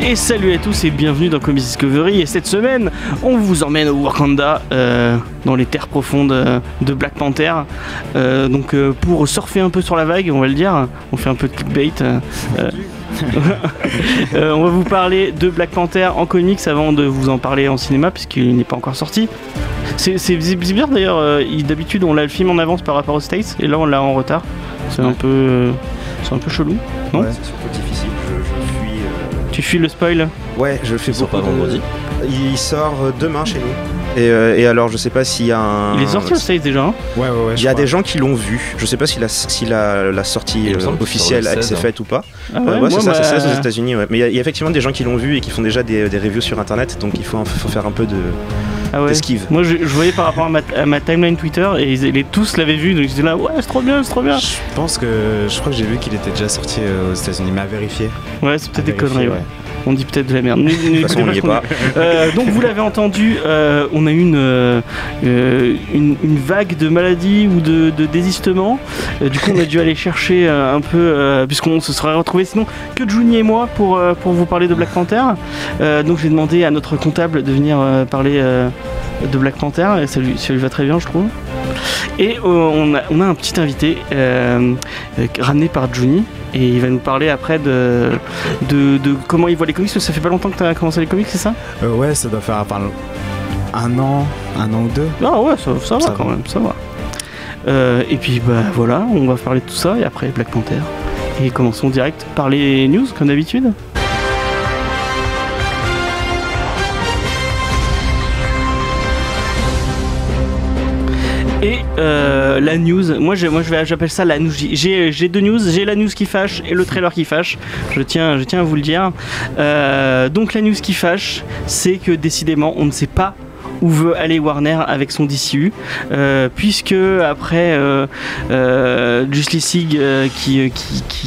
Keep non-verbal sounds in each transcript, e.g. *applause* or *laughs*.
Et salut à tous et bienvenue dans Comics Discovery. Et cette semaine, on vous emmène au Wakanda, euh, dans les terres profondes euh, de Black Panther. Euh, donc euh, pour surfer un peu sur la vague, on va le dire, on fait un peu de clickbait. *laughs* on va vous parler de Black Panther en comics avant de vous en parler en cinéma puisqu'il n'est pas encore sorti. C'est bizarre d'ailleurs, il- d'habitude on l'a le film en avance par rapport aux States et là on l'a en retard. C'est un peu, c'est un peu chelou. Non? Ouais, c'est surtout difficile. Tu fuis le spoil Ouais, je fais sont beaucoup pas de- vendredi Il sort euh, demain chez nous. Et, euh, et alors, je sais pas s'il y a un. Il est sorti aux States déjà. hein Ouais, ouais, ouais. Il y a des gens qui l'ont vu. Je sais pas si la, si la, la sortie Il euh, officielle s'est 16, faite ou pas. Ah Ouais, moi, c'est ça, bah, c'est ça, c'est aux États-Unis. Ouais. Mais il y, a- il y a effectivement des gens qui l'ont vu et qui font déjà des, des reviews sur internet. Donc il faut, faut faire un peu de Ah ouais. Moi je, je voyais par rapport à ma, à ma timeline Twitter et ils, les tous l'avaient vu donc j'étais là ouais c'est trop bien c'est trop bien. Je pense que je crois que j'ai vu qu'il était déjà sorti euh, aux États-Unis, mais à vérifier. Ouais c'est peut-être des conneries ouais. On dit peut-être de la merde. De toute façon, on n'y est pas. Euh, donc vous l'avez entendu, euh, on a eu une, euh, une, une vague de maladies ou de, de désistement. Du coup on a dû aller chercher un peu, puisqu'on se serait retrouvé sinon que Juni et moi pour, pour vous parler de Black Panther. Donc j'ai demandé à notre comptable de venir parler de Black Panther et ça lui, ça lui va très bien je trouve. Et on, a, on a un petit invité ramené par Juni et il va nous parler après de, de, de comment il voit les comics. parce que Ça fait pas longtemps que tu as commencé les comics, c'est ça? Euh, ouais, ça doit faire enfin, un an, un an ou deux. Ah ouais, ça, ça va quand même, ça va. Euh, et puis bah voilà, on va parler de tout ça et après Black Panther. Et commençons direct par les news comme d'habitude. Euh, la news, moi, moi j'appelle ça la news. J'ai j'ai deux news, j'ai la news qui fâche et le trailer qui fâche. Je tiens, je tiens à vous le dire. Euh, donc la news qui fâche, c'est que décidément on ne sait pas où veut aller Warner avec son DCU, euh, puisque après euh, euh, Justice League qui,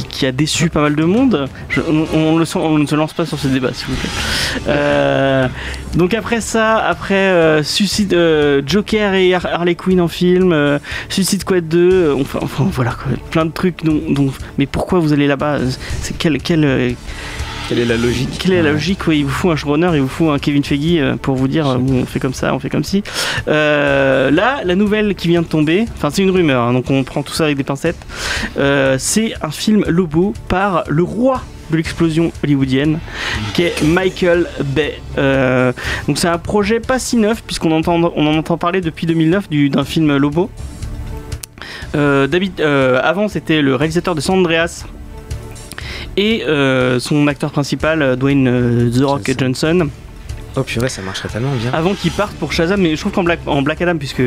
qui, a déçu pas mal de monde, on, ne se lance pas sur ce débat s'il vous plaît. Donc après ça, après Suicide, Joker et Har- Harley Quinn en film, Suicide Squad 2, euh, enfin, voilà plein de trucs dont, mais pourquoi vous allez là-bas? C'est quel, quel, Quelle est la logique quelle est la logique ouais, Il vous faut un showrunner, il vous faut un Kevin Feige euh, pour vous dire euh, bon, on fait comme ça, on fait comme ci. Euh, là, la nouvelle qui vient de tomber, enfin c'est une rumeur, hein, donc on prend tout ça avec des pincettes. euh, c'est un film Lobo par le roi de l'explosion hollywoodienne, qui est Michael Bay. Euh, donc c'est un projet pas si neuf puisqu'on entend, on en entend parler depuis 2009 du- d'un film Lobo. Euh, David, euh, avant c'était le réalisateur de San Andreas et euh, son acteur principal euh, Dwayne euh, The Rock Johnson. Johnson Oh purée, ça marcherait tellement bien. avant qu'il parte pour Shazam mais je trouve qu'en Black, en Black Adam puisque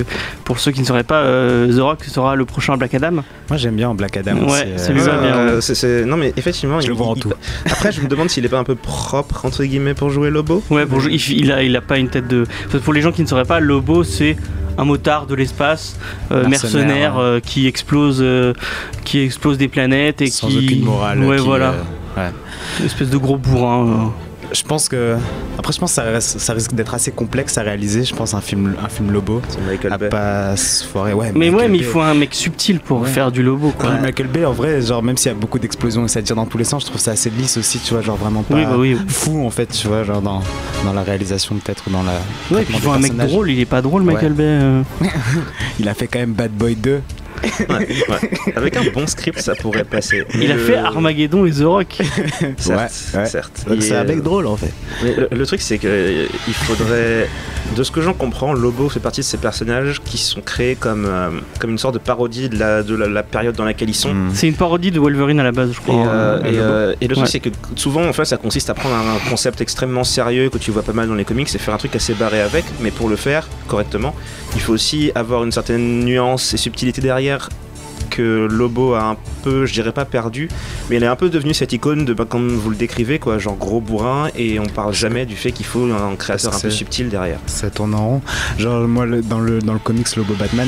pour ceux qui ne sauraient pas euh, The Rock sera le prochain Black Adam Moi j'aime bien en Black Adam. Ouais, aussi, euh, celui-là, Ouais, bien, euh, c'est- c'est- Non mais effectivement, Je il- le vois en il- tout. *laughs* Après, je me demande s'il est pas un peu propre entre guillemets pour jouer Lobo. ouais pour, il, il a, il a pas une tête de enfin, pour les gens qui ne sauraient pas Lobo c'est un motard de l'espace euh, Mercenaire, ouais. euh, qui explose euh, qui explose des planètes et sans qui aucune morale. ouais qui, voilà une espèce de gros bourrin. Je pense que. Après, je pense que ça, reste- ça risque d'être assez complexe à réaliser. Je pense un film, un film Lobo. C'est Michael À Bay. pas se foirer. Ouais, mais Michael ouais mais il faut un mec subtil pour Ouais. faire du Lobo quoi Ouais, Michael Bay, en vrai, genre, même s'il y a beaucoup d'explosions et ça tire dans tous les sens, je trouve ça assez lisse aussi, tu vois, genre vraiment pas oui bah oui fou en fait, tu vois, genre dans, dans la réalisation peut-être, dans la. Ouais, puis il faut un mec drôle, il est pas drôle, Ouais. Michael Bay. euh. *laughs* Il a fait quand même Bad Boy 2. Ouais, ouais. Avec un bon script, ça pourrait passer. Il a fait Armageddon et The Rock. Certes, Ouais, ouais. certes. C'est un euh, mec drôle en fait. Mais le, le truc, c'est que euh, il faudrait. De ce que j'en comprends, Lobo fait partie de ces personnages qui sont créés comme, euh, comme une sorte de parodie de la, de la, la période dans laquelle ils sont. Mm. C'est une parodie de Wolverine à la base, je Et, crois. euh, hein, et, Lobo. euh, et le truc, c'est que souvent, en fait, ça consiste à prendre un, un concept extrêmement sérieux que tu vois pas mal dans les comics et faire un truc assez barré avec. Mais pour le faire correctement, il faut aussi avoir une certaine nuance et subtilité derrière que Lobo a un peu, je dirais pas perdu, mais il est un peu devenu cette icône de, bah, comme vous le décrivez, quoi, genre gros bourrin, et on parle jamais du fait qu'il faut un créateur un peu subtil derrière. Ça tourne en rond. Genre, moi, dans, le, dans le comics Lobo Batman,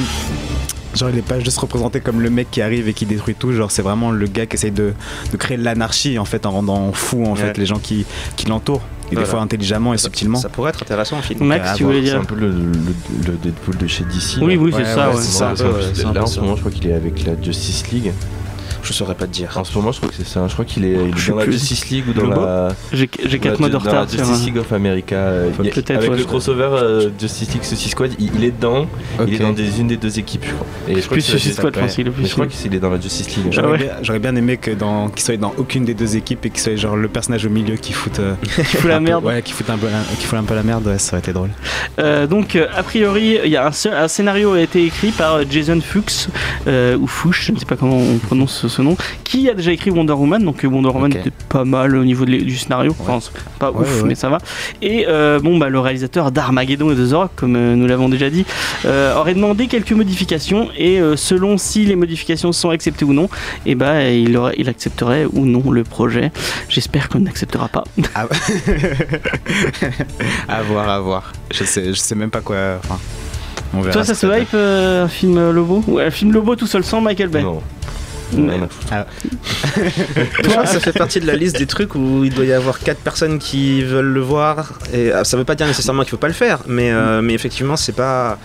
Genre, il est pas juste représenté comme le mec qui arrive et qui détruit tout. Genre, c'est vraiment le gars qui essaye de, de créer l'anarchie en fait, en rendant fou en Ouais. fait les gens qui, qui l'entourent. Et Voilà. des fois intelligemment et Ça- subtilement. Ça pourrait être intéressant en film. Max, tu voulais C'est dire un peu le, le- le Deadpool de chez DC. Oui, là. oui, c'est Ouais, ça. ouais, ouais. c'est ça. C'est c'est là, en ce moment, je crois qu'il est avec la Justice League. Je saurais pas te dire. En ce moment, je crois que c'est ça. Je crois qu'il est, il est dans la. Justice League ou dans la. J'ai j'ai 4 Ouais, mois de dans la retard. Justice League of America. avec ouais, le crossover euh, Justice League Suicide Squad, il, il est dedans. Il est dans des, une des deux équipes, je crois. Et je crois Suicide Squad, je crois qu'il est dans la Justice League. Ah J'aurais bien, aimé que dans, qu'il soit dans aucune des deux équipes et qu'il soit genre le personnage au milieu qui fout, euh, *laughs* Qui fout la merde. Ouais, qui fout un peu la, qui fout un peu la merde, ouais, ça aurait été drôle. Euh, donc, euh, a priori, il y a un, scénario a été écrit par Jason Fuchs euh, ou Fuchs, je ne sais pas comment on prononce ce, nom, qui a déjà écrit Wonder Woman. Donc euh, Wonder Woman Ok. était pas mal au niveau de du scénario, enfin c'est pas Ouais, ouf, ouais. mais ça va. Et euh, bon, bah le réalisateur d'Armageddon et de The Rock, comme euh, nous l'avons déjà dit, euh, aurait demandé quelques modifications et euh, selon si les modifications sont acceptées ou non, et bah il, aurait, il accepterait ou non le projet. J'espère qu'on n'acceptera pas. *laughs* À, à voir, à voir. Je sais, je sais même pas quoi. Enfin, on verra Toi, ça se hype euh, un film euh, Lobo? Ouais, un film Lobo tout seul sans Michael Bay. Non. Mais- *laughs* foutre. Toi, ça fait partie de la liste des trucs où il doit y avoir 4 personnes qui veulent le voir. Et ah, ça veut pas dire nécessairement qu'il faut pas le faire, mais, euh, mais effectivement, c'est pas.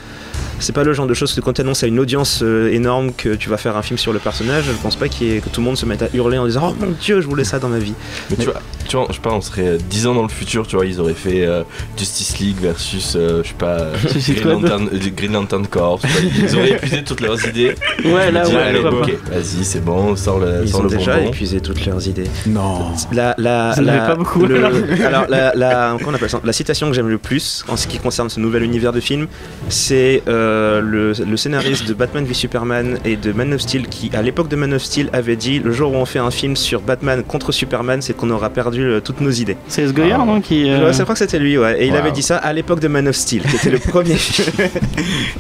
C'est pas le genre de choses que quand tu annonces à une audience euh, énorme que tu vas faire un film sur le personnage, je pense pas ait- que tout le monde se mette à hurler en disant Oh mon dieu, je voulais ça dans ma vie. Mais tu vois, tu vois, je sais pas, on serait euh, 10 ans dans le futur, tu vois, ils auraient fait euh, Justice League versus, euh, je sais pas, *laughs* euh, Green. Lantern, euh, Green Lantern Corps. Ils auraient épuisé toutes leurs idées. Ouais, là, Ils ouais, allez, ok, vas-y, c'est bon, on sort le, Ils sort ont le déjà bonbon. épuisé toutes leurs idées. Non. La, la, pas beaucoup, le- alors. *laughs* alors, la, la- comment on appelle ça? La citation que j'aime le plus en ce qui concerne ce nouvel univers de film, c'est euh, le, le scénariste de Batman v Superman et de Man of Steel qui, à l'époque de Man of Steel, avait dit le jour où on fait un film sur Batman contre Superman, c'est qu'on aura perdu euh, toutes nos idées. C'est S. Goyer, Ah. non qui, euh, Ouais, je crois que c'était lui, ouais. Et il avait dit ça à l'époque de Man of Steel, qui était le premier *laughs* film.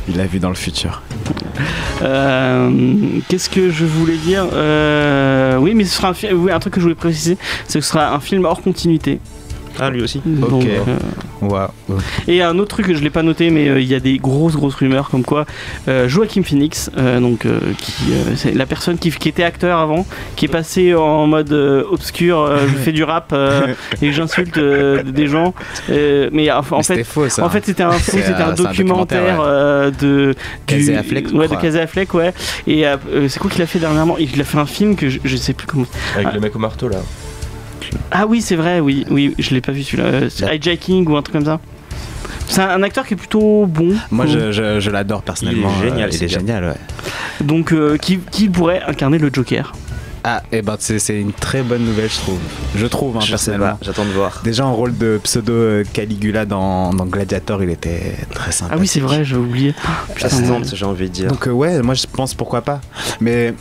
Il a vu dans le futur. euh, Qu'est-ce que je voulais dire? Euh, Oui, mais ce sera un, oui, un truc que je voulais préciser c'est que ce sera un film hors continuité. Ah, lui aussi. Donc, Ok. euh. Et un autre truc que je l'ai pas noté, mais euh, il y a des grosses grosses rumeurs comme quoi euh, Joaquin Phoenix, euh, donc euh, qui euh, c'est la personne qui, qui était acteur avant, qui est passé en mode euh, obscur, euh, je fais du rap euh, et j'insulte euh, des gens, euh, mais en, en Mais fait. c'était faux ça. En fait, c'était un, faux, C'est, c'était un euh, documentaire, documentaire, ouais. euh, de Casey Affleck, ouais, de. Casey Affleck, ouais. Et c'est quoi qu'il a fait dernièrement? Il a fait un film que je, je sais plus comment. Avec Ah. le mec au marteau là. Ah oui, c'est vrai, oui, oui, je l'ai pas vu celui-là. Euh, c'est Hijacking ou un truc comme ça. C'est un, un acteur qui est plutôt bon. Moi, je, je, je l'adore personnellement. Il est génial, euh, il est génial, ouais. Donc, euh, qui, qui pourrait incarner le Joker Ah, et ben c'est c'est une très bonne nouvelle, je trouve. Je trouve, hein, Je personnellement. j'attends de voir. Déjà en rôle de pseudo Caligula dans, dans Gladiator, il était très sympa. Ah oui, c'est vrai, j'ai oublié. Ah, putain, j'ai envie de dire. Donc euh, ouais, moi je pense pourquoi pas. Mais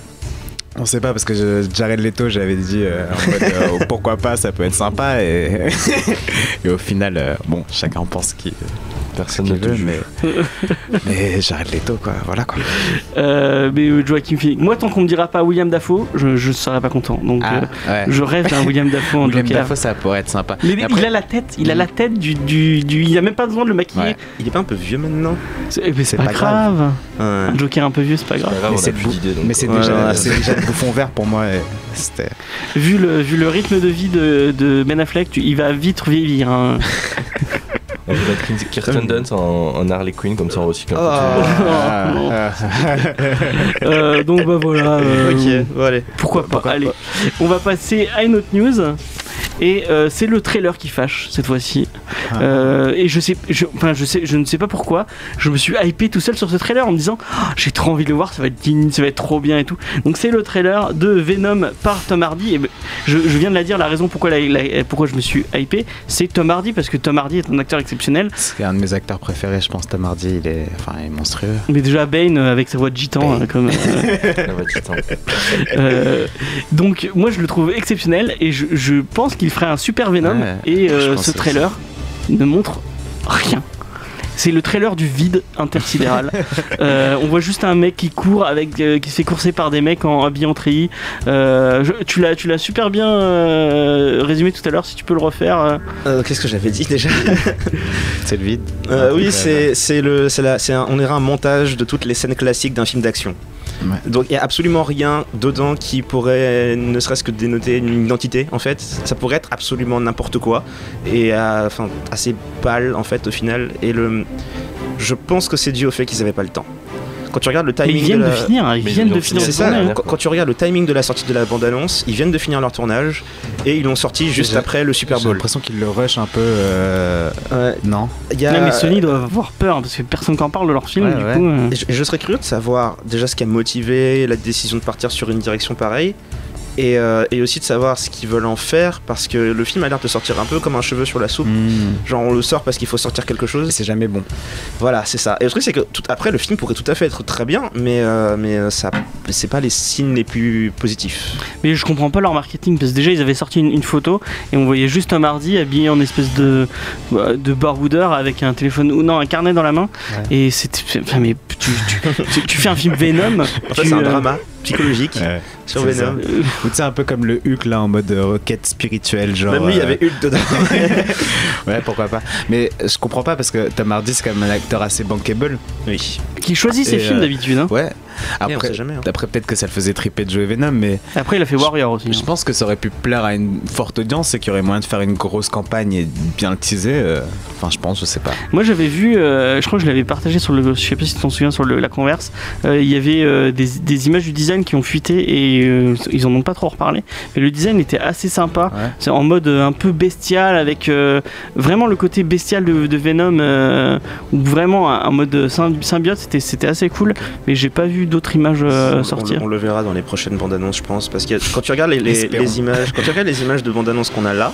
on sait pas parce que je, Jared Leto, j'avais dit euh, en mode, euh, pourquoi pas, ça peut être sympa et, *laughs* et au final, euh, bon, chacun pense qu'il Personne ne veut, mais *laughs* mais Jared Leto quoi, voilà quoi. Euh, mais euh, Joaquin Phoenix. Moi, tant qu'on me dira pas William Dafoe, je, je serai pas content. Donc, Ah, euh, ouais. je rêve d'un *laughs* William Dafoe en William Joker. Dafoe, ça pourrait être sympa. Mais Mais après- il a la tête, il a la tête du, du, du- il a même pas besoin de le maquiller. Ouais. Il est pas un peu vieux maintenant C'est mais c'est C'est pas, pas grave. Ouais. Un Joker un peu vieux, c'est pas grave. Mais c'est déjà, déjà le bouffon *laughs* vert pour moi. Vu le, vu le rythme de vie de, de Ben Affleck, tu- il va vite vieillir. hein. On va mettre Kirsten Dunst en, en Harley Quinn, comme ça on recycle un peu. Non. *laughs* Euh, donc bah voilà. euh, Ok, bon allez. Pourquoi pas Allez, on va passer à une autre news. Et euh, c'est le trailer qui fâche cette fois-ci. Ah. Euh, et je sais, je, enfin je sais, je ne sais pas pourquoi. Je me suis hypé tout seul sur ce trailer en me disant, Ah, j'ai trop envie de le voir, ça va être digne, ça va être trop bien et tout. Donc c'est le trailer de Venom par Tom Hardy. Et ben, je, je viens de la dire, la raison pourquoi, la- la- pourquoi je me suis hypé, c'est Tom Hardy parce que Tom Hardy est un acteur exceptionnel. C'est un de mes acteurs préférés, je pense. Tom Hardy, il est, enfin, il est monstrueux. Mais déjà Bane euh, avec sa voix de gitan, Bane. euh, comme. va, titan. Euh, donc moi je le trouve exceptionnel et je, je pense qu'il ferait un super Venom Ouais, et euh, ce aussi. trailer ne montre rien. c'est le trailer du vide intersidéral. *laughs* Euh, on voit juste un mec qui court avec, euh, qui se fait courser par des mecs en habillés en treillis. Euh, je- tu l'as, tu l'as super bien euh, résumé tout à l'heure. Si tu peux le refaire. euh. Euh, Qu'est-ce que j'avais dit déjà *laughs* C'est le vide. Euh, oui, c'est c'est le, c'est la, c'est un, on dirait un montage de toutes les scènes classiques d'un film d'action. Donc il y a absolument rien dedans qui pourrait, ne serait-ce que dénoter une identité en fait. Ça pourrait être absolument n'importe quoi et euh, assez pâle en fait au final. Et le, je pense que c'est dû au fait qu'ils n'avaient pas le temps. Quand tu regardes le Mais timing ils viennent de de, la- finir. Ils Mais viennent ils de l'ont finir. c'est le ça, tournage, quand, quand tu regardes le timing de la sortie de la bande-annonce, ils viennent de finir leur tournage et ils l'ont sorti juste J'ai- après le Super J'ai Bowl. l'impression qu'il le rush un peu. euh, Ouais, Non y a- Non, mais Sony doit avoir peur parce que personne n'en parle de leur film. Ouais, du ouais. coup, euh. Et je, et je serais curieux de savoir déjà ce qui a motivé la décision de partir sur une direction pareille. Et, euh, et aussi de savoir ce qu'ils veulent en faire parce que le film a l'air de sortir un peu comme un cheveu sur la soupe. Hmm. Genre on le sort parce qu'il faut sortir quelque Et chose. c'est jamais bon. Voilà, c'est ça. Et le truc c'est que tout, après le film pourrait tout à fait être très bien, mais, euh, mais euh, ça c'est pas les signes les plus positifs. Mais je comprends pas leur marketing parce que déjà ils avaient sorti une, une photo et on voyait juste un mardi habillé en espèce de bah, de baroudeur avec un téléphone ou non un carnet dans la main et c'était enfin, mais tu, tu, tu- tu fais un film Venom En fait c'est un euh, drama psychologique Ouais. Sur c'est Venom. Ou tu sais, un peu comme le Hulk là en mode euh, requête spirituelle, genre. Même lui il y euh, avait Hulk dedans. *laughs* Ouais, pourquoi pas. Mais je comprends pas parce que Tom Hardy c'est quand même un acteur assez bankable. oui. qui choisit ses films euh, d'habitude hein. Ouais. Après, jamais, hein. après peut-être que ça le faisait triper de jouer Venom, mais après il a fait Warrior aussi je hein. pense que ça aurait pu plaire à une forte audience et qu'il y aurait moyen de faire une grosse campagne et bien le teaser. euh, Enfin, je pense, je sais pas. Moi j'avais vu, euh, je crois que je l'avais partagé sur le, je sais pas si tu t'en souviens sur le- la converse, euh, il y avait euh, des, des images du design qui ont fuité et euh, ils en ont pas trop reparlé, mais le design était assez sympa, Ouais. c'est en mode un peu bestial avec euh, vraiment le côté bestial de, de Venom euh, ou vraiment un, un mode sym- symbiote, c'était c'était assez cool, mais j'ai pas vu d'autres images euh, On- on, sortir. le- on le verra dans les prochaines bandes annonces, je pense, parce que quand tu regardes les, les- Espérons. les images, quand tu regardes les images de bandes annonces qu'on a là,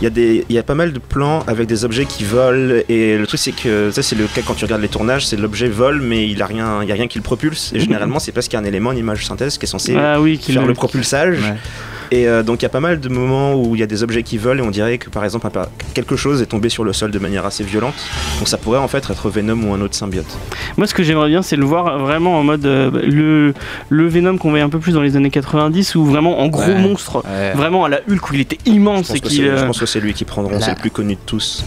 il y a des, il y a pas mal de plans avec des objets qui volent et le truc c'est que ça c'est le cas quand tu regardes les tournages, c'est l'objet vole mais il a rien, il y a rien qui le propulse et généralement c'est parce qu'il y a un élément, une image synthèse qui est censé Ah oui, faire le propulsage. Ouais. Et euh, donc il y a pas mal de moments où il y a des objets qui volent et on dirait que par exemple quelque chose est tombé sur le sol de manière assez violente. Donc ça pourrait en fait être Venom ou un autre symbiote. Moi, ce que j'aimerais bien, c'est le voir vraiment en mode euh, le, le Venom qu'on voyait un peu plus dans les années 90, ou vraiment en gros Ouais. monstre, Ouais. vraiment à la Hulk où il était immense Je et pense, c'est, je euh, pense que c'est lui qui prendront, c'est le plus connu de tous.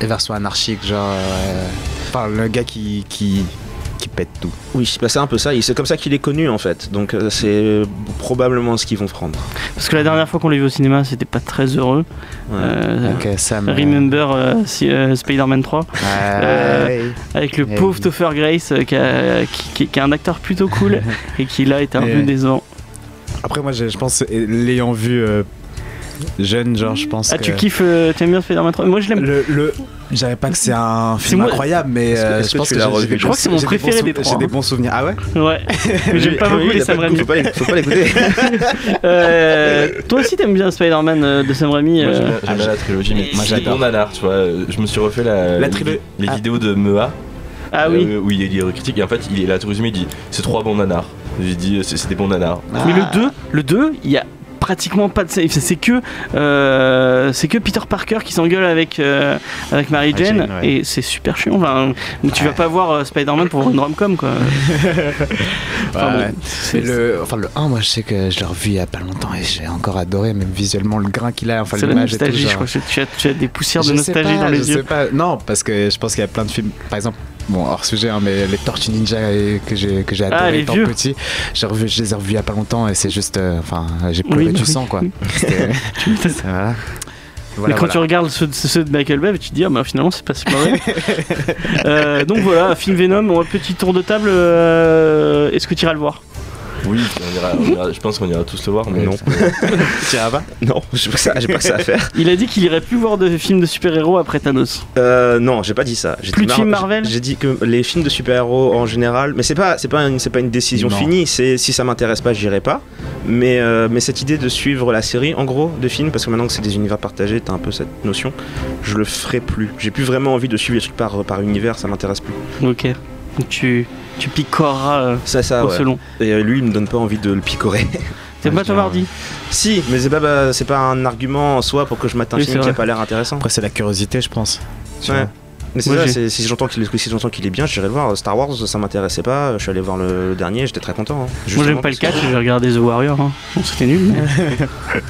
Les versions anarchiques, genre. euh, Enfin, le gars qui, qui, qui pète tout. Oui, bah c'est un peu ça, et c'est comme ça qu'il est connu en fait, donc euh, c'est probablement ce qu'ils vont prendre. Parce que la dernière fois qu'on l'a vu au cinéma, c'était pas très heureux. Ouais. Euh, Sam. euh, Remember euh, si- euh, Spider-Man 3 Euh, Ouais. avec le Eh pauvre oui. Topher Grace euh, qui, a- qui- qui- qui est un acteur plutôt cool *laughs* et qui là était un peu décevant. Après, moi, je, pense, l'ayant vu euh, jeune, genre, je pense Ah, que. tu kiffes, euh, t'aimes bien Spider-Man 3 Moi je l'aime. Le, le, je dirais pas que c'est un film moi- incroyable, mais que- euh, je que pense que j'ai Je crois que c'est mon des préféré des trois, J'ai des bons souvenirs. Ah ouais Ouais, *laughs* mais j'aime pas beaucoup il les Sam Raimi. Faut pas l'écouter. *laughs* Euh, toi aussi t'aimes bien Spider-Man euh, de Sam Raimi Moi, j'aime bien- la trilogie, mais moi, j'adore. bons nanars, tu vois. Je me suis refait la, La les- Ah. vidéos de Mea. Ah oui. euh, où il est critique et en fait il est là tout résumé il dit c'est trois bons nanars j'ai dit c'est c'est des bons nanars Mais le 2, le 2, il y a pratiquement pas de c'est c'est que euh, c'est que Peter Parker qui s'engueule avec euh, avec Mary Jane Jane, ouais. et c'est super chiant enfin tu vas pas voir euh, Spider-Man pour voir une rom-com quoi *laughs* Enfin, bon, Ouais. c'est- le, enfin, le 1, moi, je sais que je l'ai revu il y a pas longtemps et j'ai encore adoré, même visuellement, le grain qu'il a, enfin, c'est la tout. je crois que tu as, tu as des poussières de Je sais nostalgie pas, dans les je yeux sais pas. Non, parce que je pense qu'il y a plein de films, par exemple, bon, hors sujet, hein, mais les Tortues Ninja que j'ai que j'ai Ah, adoré les étant vieux. petit, j'ai revu, je les ai revus il y a pas longtemps et c'est juste, euh, enfin, j'ai pleuré Oui, du oui, sang, quoi. oui. *laughs* *laughs* Voilà. mais quand voilà. tu regardes ceux, ceux de Michael Bay tu te dis ah bah finalement c'est pas si mauvais *laughs* Euh, donc voilà film Venom un petit tour de table euh, est-ce que tu iras le voir? *laughs* oui on ira- on ira- je pense qu'on ira tous le voir mais Non. *laughs* Tu iras pas? Non, j'ai pas, que ça- j'ai pas que ça à faire. il a dit qu'il irait plus voir de films de super-héros après Thanos Euh, non, j'ai pas dit ça. J'ai Plus dit de films Mar- Marvel? J'ai dit que les films de super-héros en général, mais c'est pas, c'est pas, une, c'est pas une décision Non. finie. C'est si ça m'intéresse pas, j'irai pas. Mais, euh, mais cette idée de suivre la série, en gros, de films, parce que maintenant que c'est des univers partagés, t'as un peu cette notion. Je le ferai plus. J'ai plus vraiment envie de suivre les trucs par, par univers. Ça m'intéresse plus. ok Donc tu tu picoreras euh, Ça, ça. au ouais. selon Et euh, lui, il me donne pas envie de le picorer. *laughs* T'aimes Ouais, pas genre, Hardy si, mais c'est pas, bah, c'est pas un argument en soi pour que je mette un Oui, film c'est qui a pas l'air intéressant. Après, c'est la curiosité, je pense. Ouais. Mais c'est Moi, ça, j'ai- c'est- si j'entends qu'il est, si j'entends qu'il est bien, j'irai le voir. Star Wars, ça m'intéressait pas. Je suis allé voir le, le dernier, j'étais très content. hein. Moi j'aime pas le parce que- 4, j'ai regardé The Warrior. Hein. Bon, c'était nul. mais- *laughs*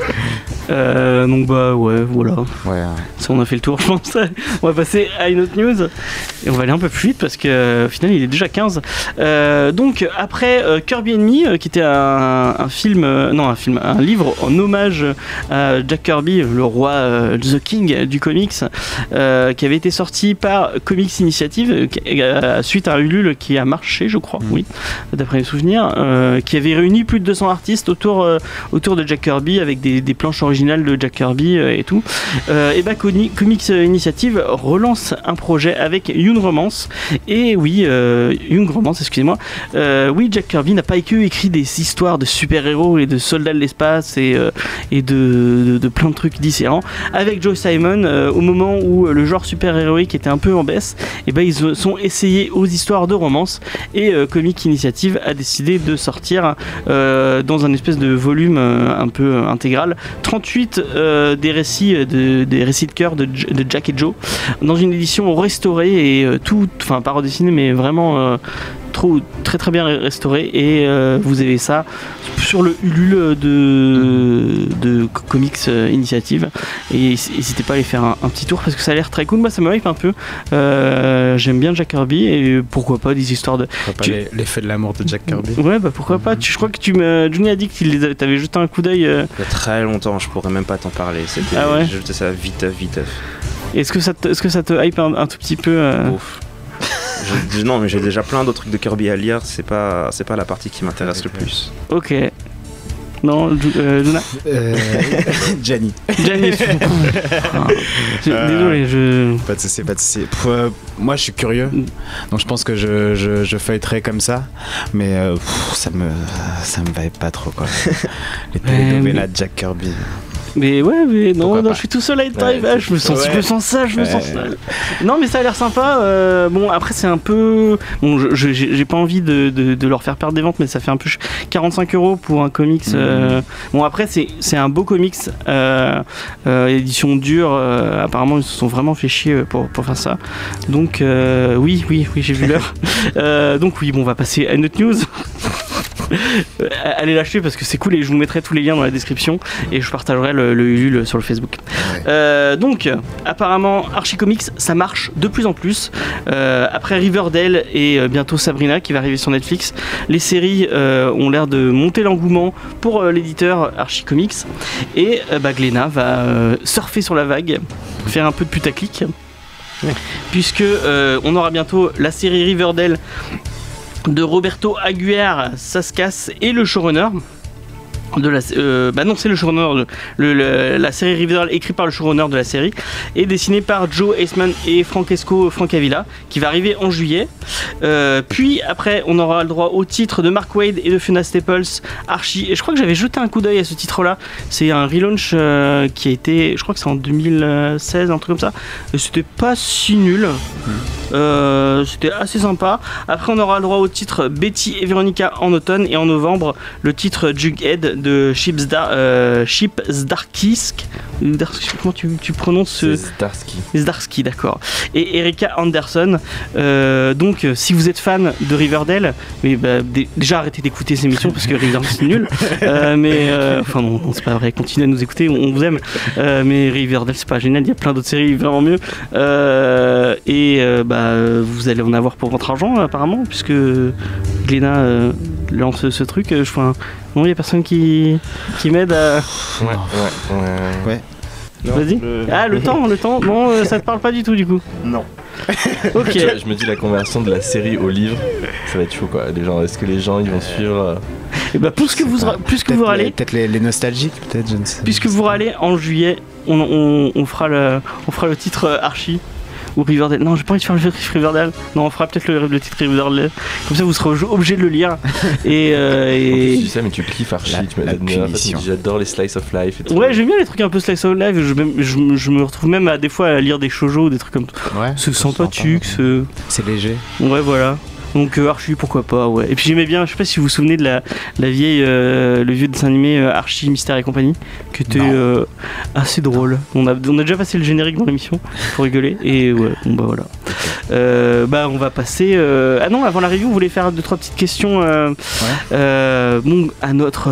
Euh, donc bah ouais, voilà. Ouais. Ça, on a fait le tour, je pense. *laughs* on va passer à une autre news. Et on va aller un peu plus vite parce que au final, il est déjà 15. Euh, donc, après euh, Kirby Enemy, euh, qui était un, un film, euh, non, un film, un livre en hommage à Jack Kirby, le roi, euh, The King du comics, euh, qui avait été sorti par Comics Initiative, euh, euh, suite à Ulule qui a marché, je crois, oui, d'après mes souvenirs, euh, qui avait réuni plus de 200 artistes autour, euh, autour de Jack Kirby avec des, des planches originales de Jack Kirby et tout. Et bah Coni- Comics Initiative relance un projet avec Young Romance. Et oui, Young Romance, excusez-moi. Oui, Jack Kirby n'a pas que écrit des histoires de super-héros et de soldats de l'espace et, et de, de, de plein de trucs différents. Avec Joe Simon, au moment où le genre super-héroïque était un peu en baisse, et ben ils sont essayés aux histoires de romance. Et euh, Comic Initiative a décidé de sortir euh, dans un espèce de volume euh, un peu intégral 38 euh, des récits de, des récits de cœur de, Jack et Joe dans une édition restaurée et tout enfin pas redessiné mais vraiment trop très très bien restauré et euh, vous avez ça sur le Ulule de, de Comics euh, Initiative. Et n'hésitez pas à aller faire un, un petit tour parce que ça a l'air très cool. Moi ça me hype un peu. Euh, j'aime bien Jack Kirby et pourquoi pas des histoires de Tu- l'effet de l'amour de Jack Kirby? Ouais bah pourquoi pas. Tu, je crois que tu me Johnny a dit que tu avais jeté un coup d'œil euh, Il y a très longtemps, je pourrais même pas t'en parler. C'était, Ah ouais? J'ai jeté ça vite, vite. est-ce que ça te, est-ce que ça te hype un, un tout petit peu euh, Ouf. Je- non, mais j'ai déjà plein d'autres trucs de Kirby à lire. C'est pas, c'est pas la partie qui m'intéresse le plus. ok non euh, Luna Euh, *laughs* Gianni. Gianni *laughs* Ah, je- Euh, désolé je Pas de soucis, pas de soucis. Pff, euh, moi, je suis curieux, donc je pense que je, je, je feuilleterai comme ça, mais euh, pff, ça me ça me va pas trop quoi. *laughs* Les télénovelas de Jack Kirby. Mais ouais, mais non, Pourquoi non pas je suis tout seul à être. Ah, je me sens, je me sens ça, je me sens seul. Non, mais ça a l'air sympa. euh, bon, après, c'est un peu. Bon, j'ai pas envie de, de- de leur faire perdre des ventes, mais ça fait un peu ch- 45 euros pour un comics. euh, Bon, après, c'est c'est un beau comics, euh, euh, édition dure. euh, apparemment, ils se sont vraiment fait chier pour, pour faire ça. Donc, euh, oui, oui, oui, j'ai vu l'heure. *laughs* Donc, oui, bon, on va passer à une autre news. Allez l'acheter parce que c'est cool et je vous mettrai tous les liens dans la description et je partagerai le, le Ulule sur le Facebook. Euh, donc, apparemment, Archie Comics, ça marche de plus en plus. Euh, après Riverdale et euh, bientôt Sabrina qui va arriver sur Netflix, les séries ont l'air de monter l'engouement pour l'éditeur Archie Comics. Et bah, Glénat va surfer sur la vague, faire un peu de putaclic. Puisque euh, on aura bientôt la série Riverdale de Roberto Aguiar Sascas et le showrunner de la euh, bah non c'est le showrunner de- la série Riverdale écrite par le showrunner de la série et dessinée par Joe Eastman et Francesco Francavilla qui va arriver en juillet. Euh, puis après on aura le droit au titre de Mark Wade et de Fiona Staples Archie. Et je crois que j'avais jeté un coup d'œil à ce titre là c'est un relaunch euh, qui a été je crois que c'est en 2016 un truc comme ça. C'était pas si nul. Euh, c'était assez sympa. Après, on aura le droit au titre Betty et Veronica en automne et en novembre le titre Jughead de Chips Dar euh, Comment tu, tu prononces ce Starsky. Zdarsky, d'accord. Et Erika Anderson. Euh, donc, euh, si vous êtes fan de Riverdale, mais bah, dé- déjà arrêtez d'écouter ces émissions parce que Riverdale c'est nul. *laughs* Euh, mais euh, enfin non, c'est pas vrai. Continuez à nous écouter, on, on vous aime. Mais Riverdale c'est pas génial. Il y a plein d'autres séries vraiment mieux. Et bah vous allez en avoir pour votre argent apparemment puisque Glénat lance ce truc. Euh, Je enfin, non, il y a personne qui qui m'aide à. Ouais, ouais, ouais. Vas-y. Ah le temps, le temps. Non, euh, ça te parle pas du tout du coup. Non. *laughs* Ok. Je me dis la conversion de la série au livre, ça va être chaud quoi. Les gens, est-ce que les gens ils vont suivre euh, Et bah plus que vous pas. plus que vous les- râlez, Peut-être les, les nostalgiques, peut-être, je ne sais puisque vous râlez en juillet, on, on, on fera le on fera le titre euh, Archie ou Riverdale. Non, j'ai pas envie de faire le titre Riverdale. Non, on fera peut-être le, le titre Riverdale. Comme ça, vous serez obligé de le lire. *laughs* Et, euh, En plus, et... tu sais, mais tu kiffes Archie, j'adore les slice of life et tout. Ouais, j'aime bien les trucs un peu slice of life. Je, même- je, me- je me retrouve même à des fois à lire des shoujo ou des trucs comme ça. Ouais, C'est ça se sent sympathique. pas. c'est- C'est léger. Ouais, voilà. Donc euh, Archie, pourquoi pas, ouais. Et puis j'aimais bien, je sais pas si vous vous souvenez de la, la vieille, euh, le vieux dessin animé euh, Archie, Mystère et compagnie, qui était assez drôle. On a, on a déjà passé le générique dans l'émission pour rigoler, et ouais, bon bah voilà. Euh, bah on va passer. euh, Ah non, avant la review, on voulait faire deux trois petites questions. euh, bon, à notre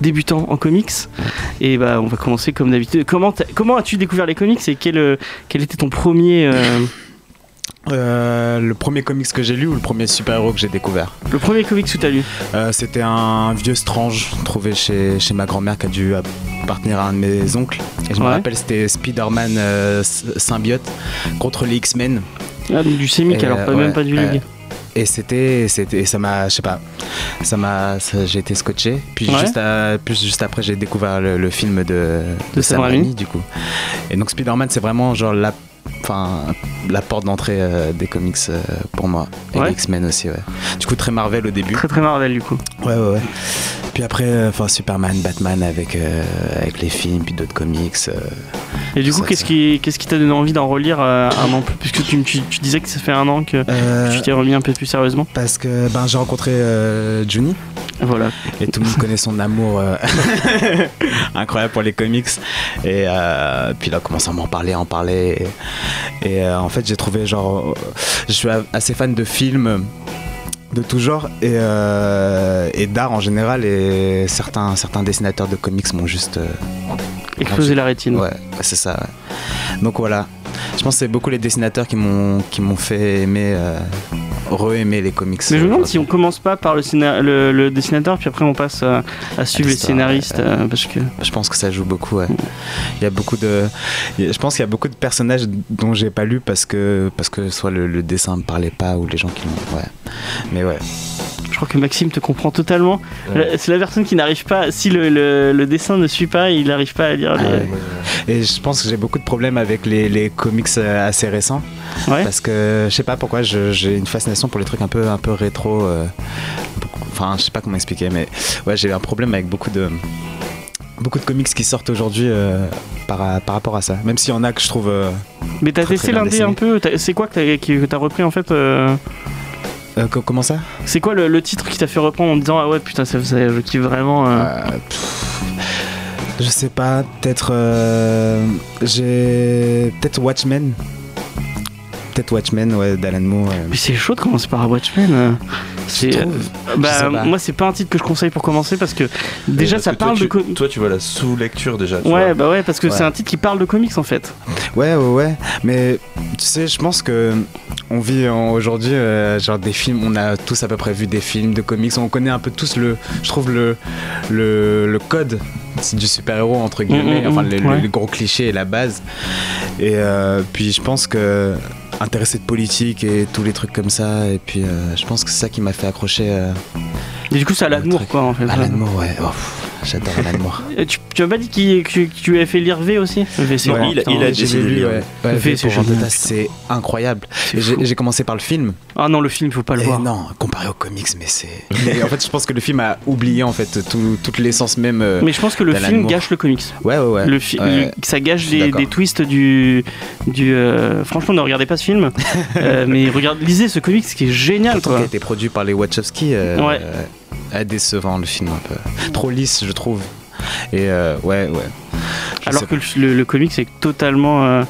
débutant en comics. Et bah on va commencer comme d'habitude. Comment as-tu découvert les comics et quel quel était ton premier euh, le premier comics que j'ai lu ou le premier super-héros que j'ai découvert le premier comics que t'as lu Euh, C'était un vieux Strange trouvé chez, chez ma grand-mère qui a dû appartenir à un de mes oncles. Et je me rappelle, c'était Spider-Man euh, symbiote contre les X-Men. Ah, donc du sémique alors, pas même pas du. League. Et c'était, c'était, ça m'a, je sais pas, ça m'a, j'ai été scotché. Puis Ouais. juste, à- puis juste après, j'ai découvert le, le film de, De Sam Raimi. du coup. Et donc Spider-Man, c'est vraiment genre la, enfin, la porte d'entrée euh, des comics euh, pour moi. Et Ouais. les X-Men aussi, ouais. Du coup, très Marvel au début. Très très Marvel du coup. Ouais, ouais, ouais. Puis après, euh, enfin, Superman, Batman avec, avec les films, puis d'autres comics. Et du coup, qu'est-ce qui qu'est-ce qui t'a donné envie d'en relire un an plus? Puisque tu, tu, tu disais que ça fait un an que tu t'es remis un peu plus sérieusement. parce que ben, j'ai rencontré Juni Voilà. et tout le monde connaît son amour *laughs* incroyable pour les comics. Et puis là, commence à m'en parler, en parler. Et, et, euh, en fait, j'ai trouvé genre. euh, Je suis assez fan de films de tout genre et, euh, et d'art en général. Et certains, certains dessinateurs de comics m'ont juste. euh, Exploser la rétine. Ouais, ouais, c'est ça. ouais. Donc voilà. Je pense que c'est beaucoup les dessinateurs qui m'ont qui m'ont fait aimer, euh, re-aimer les comics. Mais je me demande euh, si on commence pas par le, scénar- le, le dessinateur, puis après on passe à, à suivre les scénaristes, euh, parce que Je pense que ça joue beaucoup. Ouais. Il y a beaucoup de. Je pense qu'il y a beaucoup de personnages dont j'ai pas lu parce que parce que soit le, le dessin me parlait pas ou les gens qui l'ont. Ouais. Mais ouais. Je crois que Maxime te comprend totalement. Ouais. C'est la personne qui n'arrive pas, si le, le- le dessin ne suit pas, il n'arrive pas à lire. les- Ah ouais. Et je pense que j'ai beaucoup de problèmes avec les, les comics euh, assez récents Ouais. parce que je sais pas pourquoi j'ai une fascination pour les trucs un peu un peu rétro. euh, Enfin, je sais pas comment expliquer, mais ouais, j'ai un problème avec beaucoup de beaucoup de comics qui sortent aujourd'hui euh, par, par rapport à ça. Même s'il y en a que je trouve. euh, Mais t'as testé l'indé un peu? C'est quoi que t'as que t'as repris en fait euh, euh, co- comment ça? C'est quoi le, le titre qui t'a fait reprendre en disant Ah ouais, putain, ça, ça, je kiffe vraiment. euh. Euh, Je sais pas, peut-être. euh, j'ai. Peut-être Watchmen. Peut-être Watchmen, ouais, d'Alan Moore. euh. Mais c'est chaud de commencer par Watchmen. euh. C'est, euh, bah, moi, c'est pas un titre que je conseille pour commencer parce que déjà Parce ça que toi, parle de. tu- Toi, tu vois la sous-lecture déjà. tu Ouais, vois. bah ouais, parce que Ouais. c'est un titre qui parle de comics en fait. Ouais, ouais, ouais. Mais tu sais, je pense que on vit en- aujourd'hui, euh, genre des films, on a tous à peu près vu des films de comics, on connaît un peu tous le, je trouve le, le, le code du super-héros entre guillemets, Mm, mm, enfin mm, ouais. les gros clichés et la base. Et euh, puis je pense que intéressé de politique et tous les trucs comme ça, et puis euh, je pense que c'est ça qui m'a fait accrocher euh, Et du coup, c'est Moore truc. quoi en fait. Alan Moore, ouais. Oh, J'adore Alan Moore. *laughs* Et Tu, tu m'as pas dit qu'il- que, que tu avais fait lire V aussi V, Non, vrai, il a- putain. il a J'ai décidé de lire. ouais. Ouais, V, V c'est incroyable. J'ai commencé par le film. Ah non, le film, faut pas le Et voir. non, comparé aux comics, mais c'est. *laughs* Mais en fait, je pense que le film a oublié en fait tout- toute l'essence même. euh, Mais je pense que le film Moore. gâche le comics. Ouais, ouais, ouais. Le Ouais. le- ça gâche des, twists du. du euh, Franchement, ne regardez pas ce film, *laughs* euh, mais regarde, lisez ce comics qui est génial quoi. qui a été produit par les Wachowski. Ouais. Euh, décevant le film un peu. Trop lisse, je trouve. Et euh, ouais, ouais. Je Alors que le, le, comics c'est totalement. euh,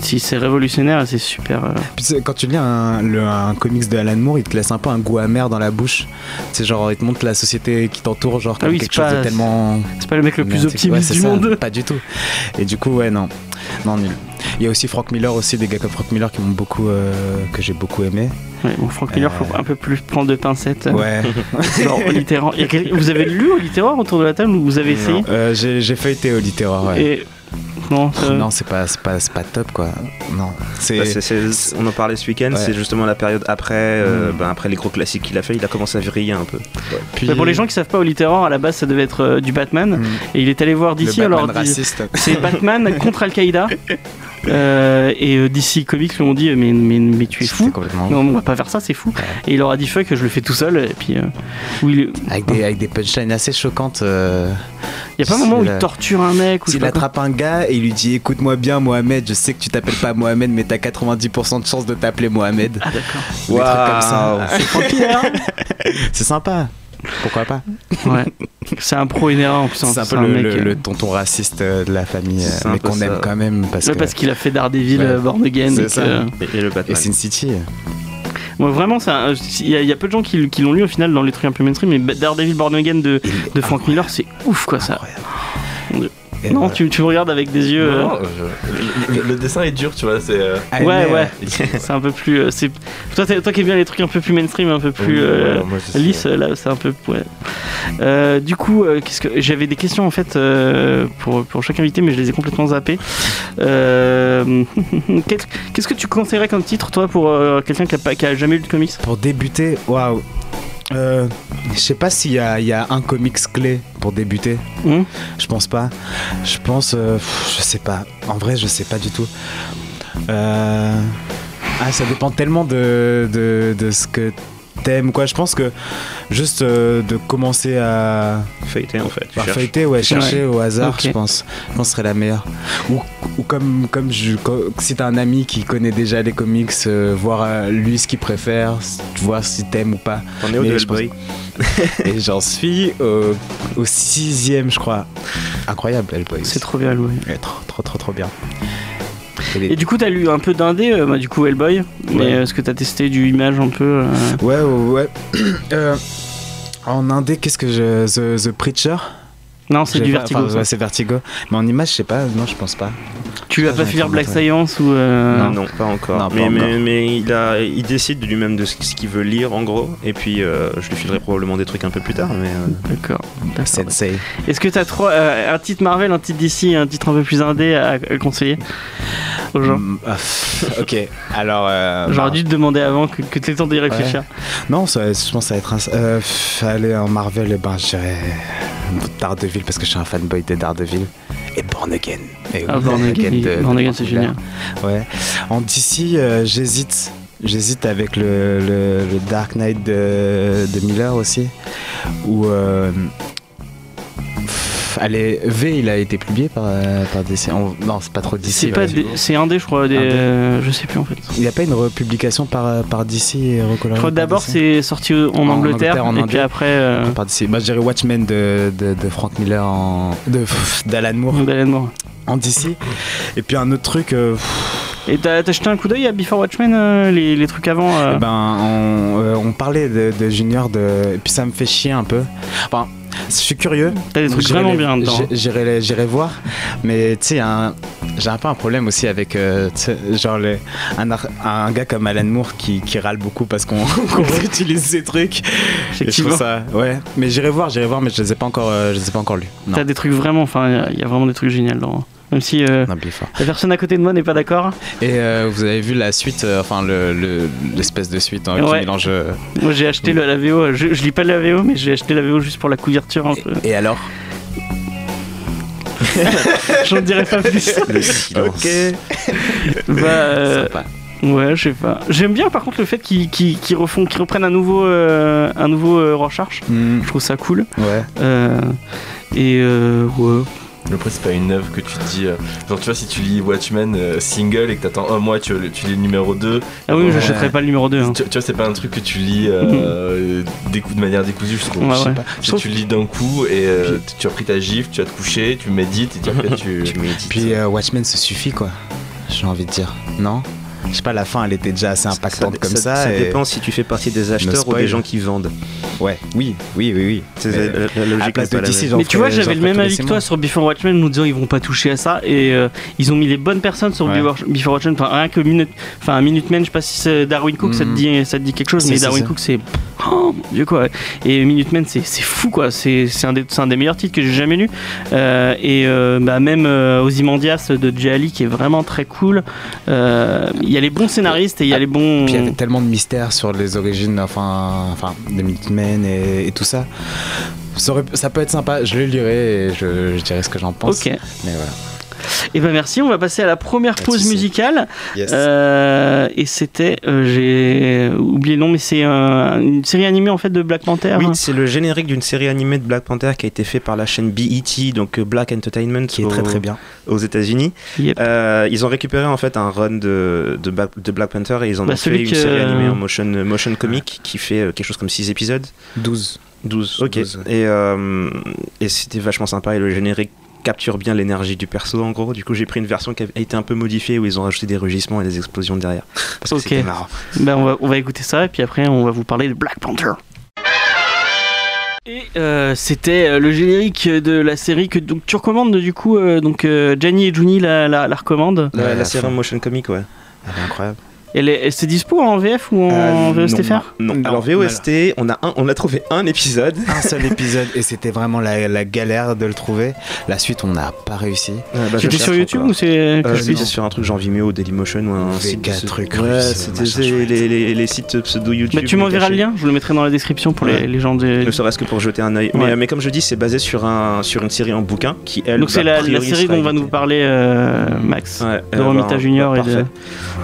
si c'est révolutionnaire, c'est super. euh, Puis, quand tu lis un, le- un comics de Alan Moore, il te laisse un peu un goût amer dans la bouche. C'est genre, il te montre la société qui t'entoure, genre Ah comme oui, quelque c'est chose pas- de tellement. C'est pas le mec le plus optimiste du ça, monde. Pas du tout. Et du coup, ouais, non. Non, nul. Il y a aussi Frank Miller, aussi des gars comme Frank Miller qui m'ont beaucoup. euh, que j'ai beaucoup aimé. Ouais, bon, Frank Miller, faut Euh, un peu plus prendre de pincettes. Ouais. *laughs* Genre quel- Vous avez lu au littéraire autour de la table ou vous avez essayé Euh, j'ai j'ai feuilleté au littéraire, ouais. Et. Non, Non, c'est pas, c'est pas, c'est pas top, quoi. Non. C'est. Bah, c'est- c'est- on en parlait ce week-end, Ouais. c'est justement la période après, euh, Mm. ben, après les gros classiques qu'il a fait, il a commencé à vriller un peu. Puis- Bah, pour les gens qui savent pas, au littéraire, à la base, ça devait être euh, du Batman. Mm. Et il est allé voir d'ici, Batman alors c'est Batman contre Al-Qaïda. *laughs* Euh, et euh, DC Comics lui ont dit mais, mais, mais tu es fou. complètement Non, on va pas faire ça, c'est fou. Et il leur a dit fuck, je le fais tout seul. Et puis, euh, où il, il Avec des, avec des punchlines assez choquantes. euh, y a pas un moment où il torture un mec ou S'il attrape un gars et il lui dit écoute-moi bien Mohamed, je sais que tu t'appelles pas Mohamed mais t'as 90% de chance de t'appeler Mohamed. Ah d'accord. Des trucs comme ça. C'est Tranquille, hein *laughs* C'est sympa. Pourquoi pas Ouais. C'est un pro énervant en plus. hein. C'est un peu un le, mec, le- euh, le tonton raciste euh, de la famille, euh, mais qu'on aime quand même parce ouais, que parce qu'il a fait Daredevil Ouais. Born Again. C'est et ça. Et, et le et Batman. Sin City. moi, vraiment, il y, a- il y a peu de gens qui, qui l'ont lu au final dans les trucs un peu mainstream. Mais Daredevil Born Again de, Frank Miller, c'est ouf quoi ça. incroyable. Non, voilà. tu, tu me regardes avec des yeux. euh, Non, je- le, le dessin est dur, tu vois. C'est. euh, Ah, Ouais, ouais. euh, C'est un peu plus. euh, c'est toi, toi qui aimes bien les trucs un peu plus mainstream, un peu plus oui, euh, lisse, là, c'est un peu. Ouais. Euh, du coup, euh, qu'est-ce que j'avais des questions en fait euh, pour pour chaque invité, mais je les ai complètement zappées. Euh, *laughs* Qu'est-ce qu'est-ce que tu conseillerais comme titre, toi, pour euh, quelqu'un qui a, pas- qui a jamais lu de comics? Pour débuter, waouh. Euh, je sais pas s'il y a, il y a un comics clé pour débuter. Hum Je pense pas. Je pense, euh, je sais pas. En vrai, je sais pas du tout. Euh, Ah, ça dépend tellement de, de, de ce que t'aimes, quoi. Je pense que juste euh, de commencer à, Feuilleté en fait. Cherches. feuilleter, ouais, chercher au hasard, je pense. Je pense que ce serait la meilleure. Ou, ou comme, comme je, co- si t'as un ami qui connaît déjà les comics, euh, voir euh, lui ce qu'il préfère, voir si t'aimes ou pas. T'en es où Mais de je pense- Hellboy *laughs* Et j'en suis au, au sixième, je crois. Incroyable, Hellboy. C'est trop bien, Louis. Ouais, trop, trop, trop, trop bien. Et les- Et du coup, t'as lu un peu d'indé, euh, bah, du coup Hellboy, mais Ouais. euh, est-ce que t'as testé du image un peu euh, Ouais, ouais, ouais. *coughs* Euh, en indé, qu'est-ce que je. The, The Preacher? Non, c'est du vertigo. enfin, ouais, c'est Vertigo. Mais en image, je sais pas. Non, je pense pas. Tu vas ça, pas finir Black. Science ou. euh, Non, pas encore. Non, pas mais, encore. mais, mais il, a, il décide de lui-même de ce qu'il veut lire en gros. Et puis euh, je lui filerai probablement des trucs un peu plus tard. Mais euh, D'accord. d'accord. Sensei. Est-ce que t'as trois, euh, un titre Marvel, un titre DC, un titre un peu plus indé à, à conseiller? Aux gens Mm, ah, pff, ok, alors. euh, *laughs* J'aurais bah, dû te demander avant que, que tu aies le temps d'y réfléchir. Non, ça, je pense que ça va être un. Euh, pff, aller en Marvel, eh ben, je dirais. Daredevil, parce que je suis un fanboy de Daredevil. Et Born Again. Et Ah, Born Again, de- Born de Again, c'est génial. Ouais. En DC, euh, j'hésite. J'hésite avec le, le- le Dark Knight de, de Miller aussi. Ou. Euh, allez, V, il a été publié par, euh, par DC. On- non, c'est pas trop DC. C'est pas c'est indé, je crois. Des, Indé. euh, je sais plus en fait. Il n'y a pas une republication par, par DC et Je crois d'abord c'est sorti en, En Angleterre, Angleterre, en et indé. puis après euh, par DC. Moi, je dirais Watchmen de, de, de Frank Miller en. d'Alan Moore d'Alan Moore. en DC. Et puis un autre truc. euh, Et t'as jeté un coup d'œil à Before Watchmen, euh, les, les trucs avant euh, Eh ben, on, euh, on parlait de, de Junior, de, et puis ça me fait chier un peu. Enfin, je suis curieux. T'as des trucs vraiment les- bien dedans. J'irai voir. Mais tu sais, j'ai un peu un problème aussi avec euh, genre les- un, ar- un gars comme Alan Moore qui, qui râle beaucoup parce qu'on *laughs* réutilise ses trucs. Je Effectivement. trouve ça, ouais. Mais j'irai voir, j'irai voir, mais je les ai pas encore, euh, je les ai pas encore lus. T'as des trucs vraiment, enfin, il y a- il y, a vraiment des trucs géniaux dedans. Même si euh, la personne à côté de moi n'est pas d'accord. Et euh, vous avez vu la suite, euh, enfin le- le- l'espèce de suite hein, qui Ouais. mélange. euh, Moi j'ai acheté la VO, je, je lis pas la VO, mais j'ai acheté la VO juste pour la couverture un peu. Et alors *laughs* J'en dirai pas plus. le silence. Ok. bah, Sympa. ouais, je sais pas. J'aime bien par contre le fait qu'ils refont, reprennent un nouveau, un nouveau Rorschach. Hmm, Je trouve ça cool. ouais. Et euh, ouais. Après, c'est pas une œuvre que tu te dis. euh, genre, tu vois, si tu lis Watchmen euh, single et que t'attends un mois, tu, tu lis le numéro 2. Ah oui, j'achèterai pas le numéro 2. hein. Tu, tu vois, c'est pas un truc que tu lis euh, *laughs* de manière décousue, je trouve. Ouais, Je sais ouais. pas. Je Tu- trouve- Tu lis d'un coup et euh, tu as pris ta gifle, tu vas te coucher, tu médites et puis après tu. Tu médites. Puis euh, Watchmen se suffit quoi. J'ai envie de dire. Non? Je sais pas, la fin elle était déjà assez impactante comme ça. Ça et- dépend si tu fais partie des acheteurs ou des gens qui vendent. Ouais, oui, oui, oui, oui. C'est la, logique de la DC, Mais tu vois, j'avais le même avis que toi sur Before Watchmen, nous disant ils vont pas toucher à ça et euh, ils ont mis les bonnes personnes sur Ouais. Before Watchmen. Enfin, rien que Minute, enfin Minutemen, je sais pas si c'est Darwin Cook, ça te Mhm. dit, ça te dit quelque chose, mais Darwin. Cook c'est, oh mon dieu quoi. Et Minutemen c'est c'est fou quoi. C'est c'est un des c'est un des meilleurs titres que j'ai jamais lu. Euh, et euh, bah, même euh, Ozymandias de Jay Ali qui est vraiment très cool. Euh, Il y a les bons scénaristes et il y a Ah, les bons. Puis il y avait tellement de mystères sur les origines, enfin, enfin, des Minutemen et, et tout ça. Ça, aurait- ça peut être sympa, je le lirai et je, je dirai ce que j'en pense. Ok. Mais voilà. Et ben merci, on va passer à la première de pause musicale. Yes. Euh, et c'était, euh, j'ai oublié le nom, mais c'est un- une série animée en fait de Black Panther. Oui, c'est le générique d'une série animée de Black Panther qui a été fait par la chaîne BET, donc euh, Black Entertainment, Qui est au- très très bien. aux États-Unis. Yep. Euh, ils ont récupéré en fait un run de, de, Black, de Black Panther et ils en Bah, ont fait une que- série animée en motion, motion comic qui fait euh, quelque chose comme 6 épisodes. 12. 12, ok. 12, Et, euh, et c'était vachement sympa et le générique capture bien l'énergie du perso en gros. Du coup, j'ai pris une version qui a été un peu modifiée où ils ont rajouté des rugissements et des explosions derrière. Parce que Ok. c'était marrant. Ben, on, va, on va écouter ça et puis après on va vous parler de Black Panther. Et euh, c'était euh, le générique de la série que donc, tu recommandes du coup euh, donc euh, Gianni et Juni la, la, la recommandent. La, la à série motion comic, ouais. Elle est incroyable. Elle est, elle- c'est dispo en VF ou en Euh, VOSTFR non, non. Non, Alors VOST, on a, un, on a trouvé un épisode. Un seul épisode et c'était vraiment la, la galère de le trouver. La suite, on n'a pas réussi. Euh, bah, C'était sur YouTube encore. ou c'est Euh, je c'était sur un truc genre Vimeo, Dailymotion ou un site truc Ouais, c'était chouette. les, les, les sites pseudo YouTube. Bah, tu m'enverras le lien, je vous le mettrai dans la description pour Ouais. les, les gens de. Ne serait-ce que pour jeter un œil. Ouais. Mais, mais comme je dis, c'est basé sur, un, sur une série en bouquin qui, elle, Donc c'est bah, la, série dont va nous parler euh, Max. De Romita Junior et.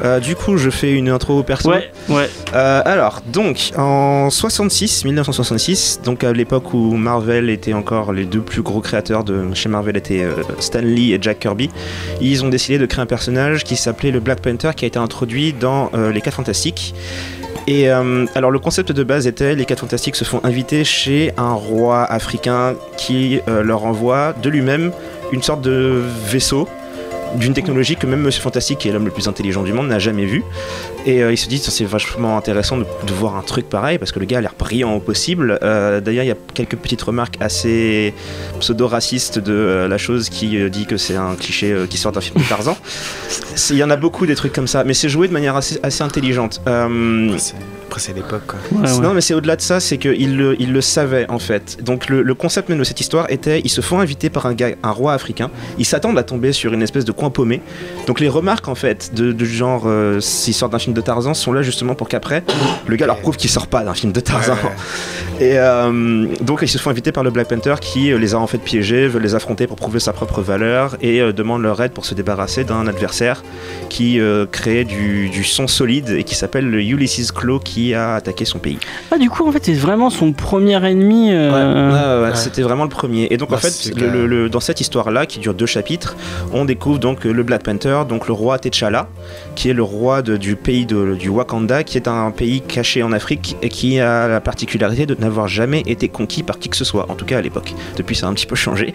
Euh, du coup, je fais une intro au perso. Ouais, ouais. Euh, alors, donc, en 66, 1966, donc à l'époque où Marvel était encore les deux plus gros créateurs de chez Marvel étaient euh, Stan Lee et Jack Kirby, ils ont décidé de créer un personnage qui s'appelait le Black Panther qui a été introduit dans euh, les 4 Fantastiques. Et euh, alors le concept de base était les 4 Fantastiques se font inviter chez un roi africain qui euh, leur envoie de lui-même une sorte de vaisseau d'une technologie que même Monsieur Fantastique, qui est l'homme le plus intelligent du monde, n'a jamais vu. Et euh, il se dit, ça, c'est vachement intéressant de, de voir un truc pareil, parce que le gars a l'air brillant au possible. Euh, D'ailleurs, il y a quelques petites remarques assez pseudo-racistes de euh, la chose qui euh, dit que c'est un cliché euh, qui sort d'un film de Tarzan. *laughs* Il y en a beaucoup des trucs comme ça, mais c'est joué de manière assez, assez intelligente. Euh, Après, c'est- l'époque quoi. ouais, ouais. non, mais c'est au-delà de ça, c'est qu'il le, il le savait en fait. Donc le, le concept même de cette histoire était ils se font inviter par un, gars, un roi africain, ils s'attendent à tomber sur une espèce de coin paumé. Donc les remarques en fait, de, du genre euh, s'ils sortent d'un film de Tarzan, sont là justement pour qu'après, le gars leur prouve qu'il sort pas d'un film de Tarzan. Et euh, donc ils se font inviter par le Black Panther qui euh, les a en fait piégés, veut les affronter pour prouver sa propre valeur et euh, demande leur aide pour se débarrasser d'un adversaire qui euh, crée du, du son solide et qui s'appelle le Ulysses Claw qui a attaqué son pays. Ah, du coup, en fait, c'est vraiment son premier ennemi. euh, Ouais, ouais, ouais, ouais. C'était vraiment le premier. Et donc en Bah, fait, c'est le- que- le- le- dans cette histoire-là, qui dure deux chapitres, on découvre donc le Black Panther, donc le roi T'Challa, qui est le roi de- du pays de- du Wakanda, qui est un pays caché en Afrique et qui a la particularité de n'avoir jamais été conquis par qui que ce soit, en tout cas à l'époque. Depuis, ça a un petit peu changé.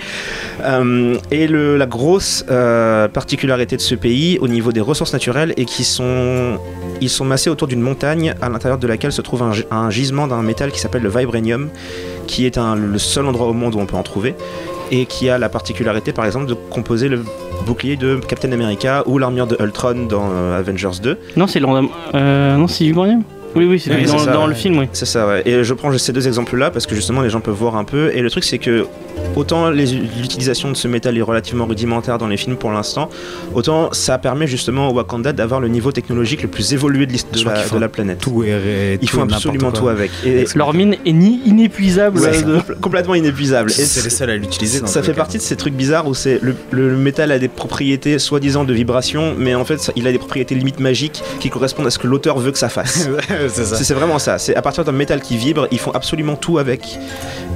Euh, et le- la grosse euh, particularité de ce pays, au niveau des ressources naturelles, est qu'ils sont ils sont massés autour d'une montagne à l'intérieur de laquelle se trouve un, un gisement d'un métal qui s'appelle le vibranium, qui est un- le seul endroit au monde où on peut en trouver, et qui a la particularité par exemple de composer le bouclier de Captain America ou l'armure de Ultron dans euh, Avengers 2. Non, c'est l'Andam. Euh, non, c'est Vibranium Oui, oui, c'est Oui, dans, c'est ça, dans le film, oui. C'est ça, ouais. Et je prends ces deux exemples-là parce que justement les gens peuvent voir un peu. Et le truc, c'est que autant l'utilisation de ce métal est relativement rudimentaire dans les films pour l'instant, autant ça permet justement au Wakanda d'avoir le niveau technologique le plus évolué de, de la, de la planète. Tout est Ils font absolument quoi. tout avec. Et Leur mine est ni inépuisable. Ouais, euh, de- *laughs* complètement inépuisable. Et C'est les seuls à l'utiliser. ça fait cas. partie de ces trucs bizarres où c'est le, le métal a des propriétés soi-disant de vibration, mais en fait ça- il a des propriétés limites magiques qui correspondent à ce que l'auteur veut que ça fasse. *laughs* *laughs* c'est vraiment ça. C'est à partir d'un métal qui vibre, ils font absolument tout avec.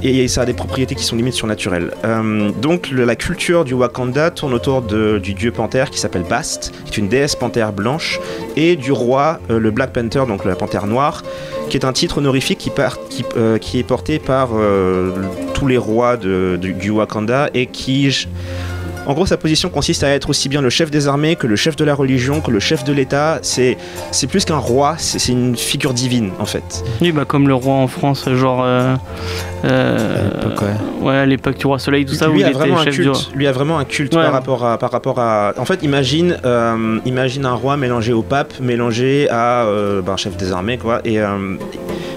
Et ça a des propriétés qui sont limite surnaturelles. Euh, donc la culture du Wakanda tourne autour du dieu panthère qui s'appelle Bast, qui est une déesse panthère blanche, et du roi, euh, le Black Panther, donc la panthère noire, qui est un titre honorifique qui, euh, est porté par tous les rois du Wakanda et qui... En gros, sa position consiste à être aussi bien le chef des armées que le chef de la religion, que le chef de l'État. C'est c'est plus qu'un roi, c'est une figure divine en fait. Oui, bah, comme le roi en France, genre. euh, euh, À l'époque, ouais. ouais, à l'époque du roi Soleil, tout ça, où lui il a était vraiment un chef du roi. culte. Lui a vraiment un culte Ouais. par rapport à par rapport à. En fait, imagine euh, imagine un roi mélangé au pape, mélangé à euh, ben, chef des armées quoi. Et, euh,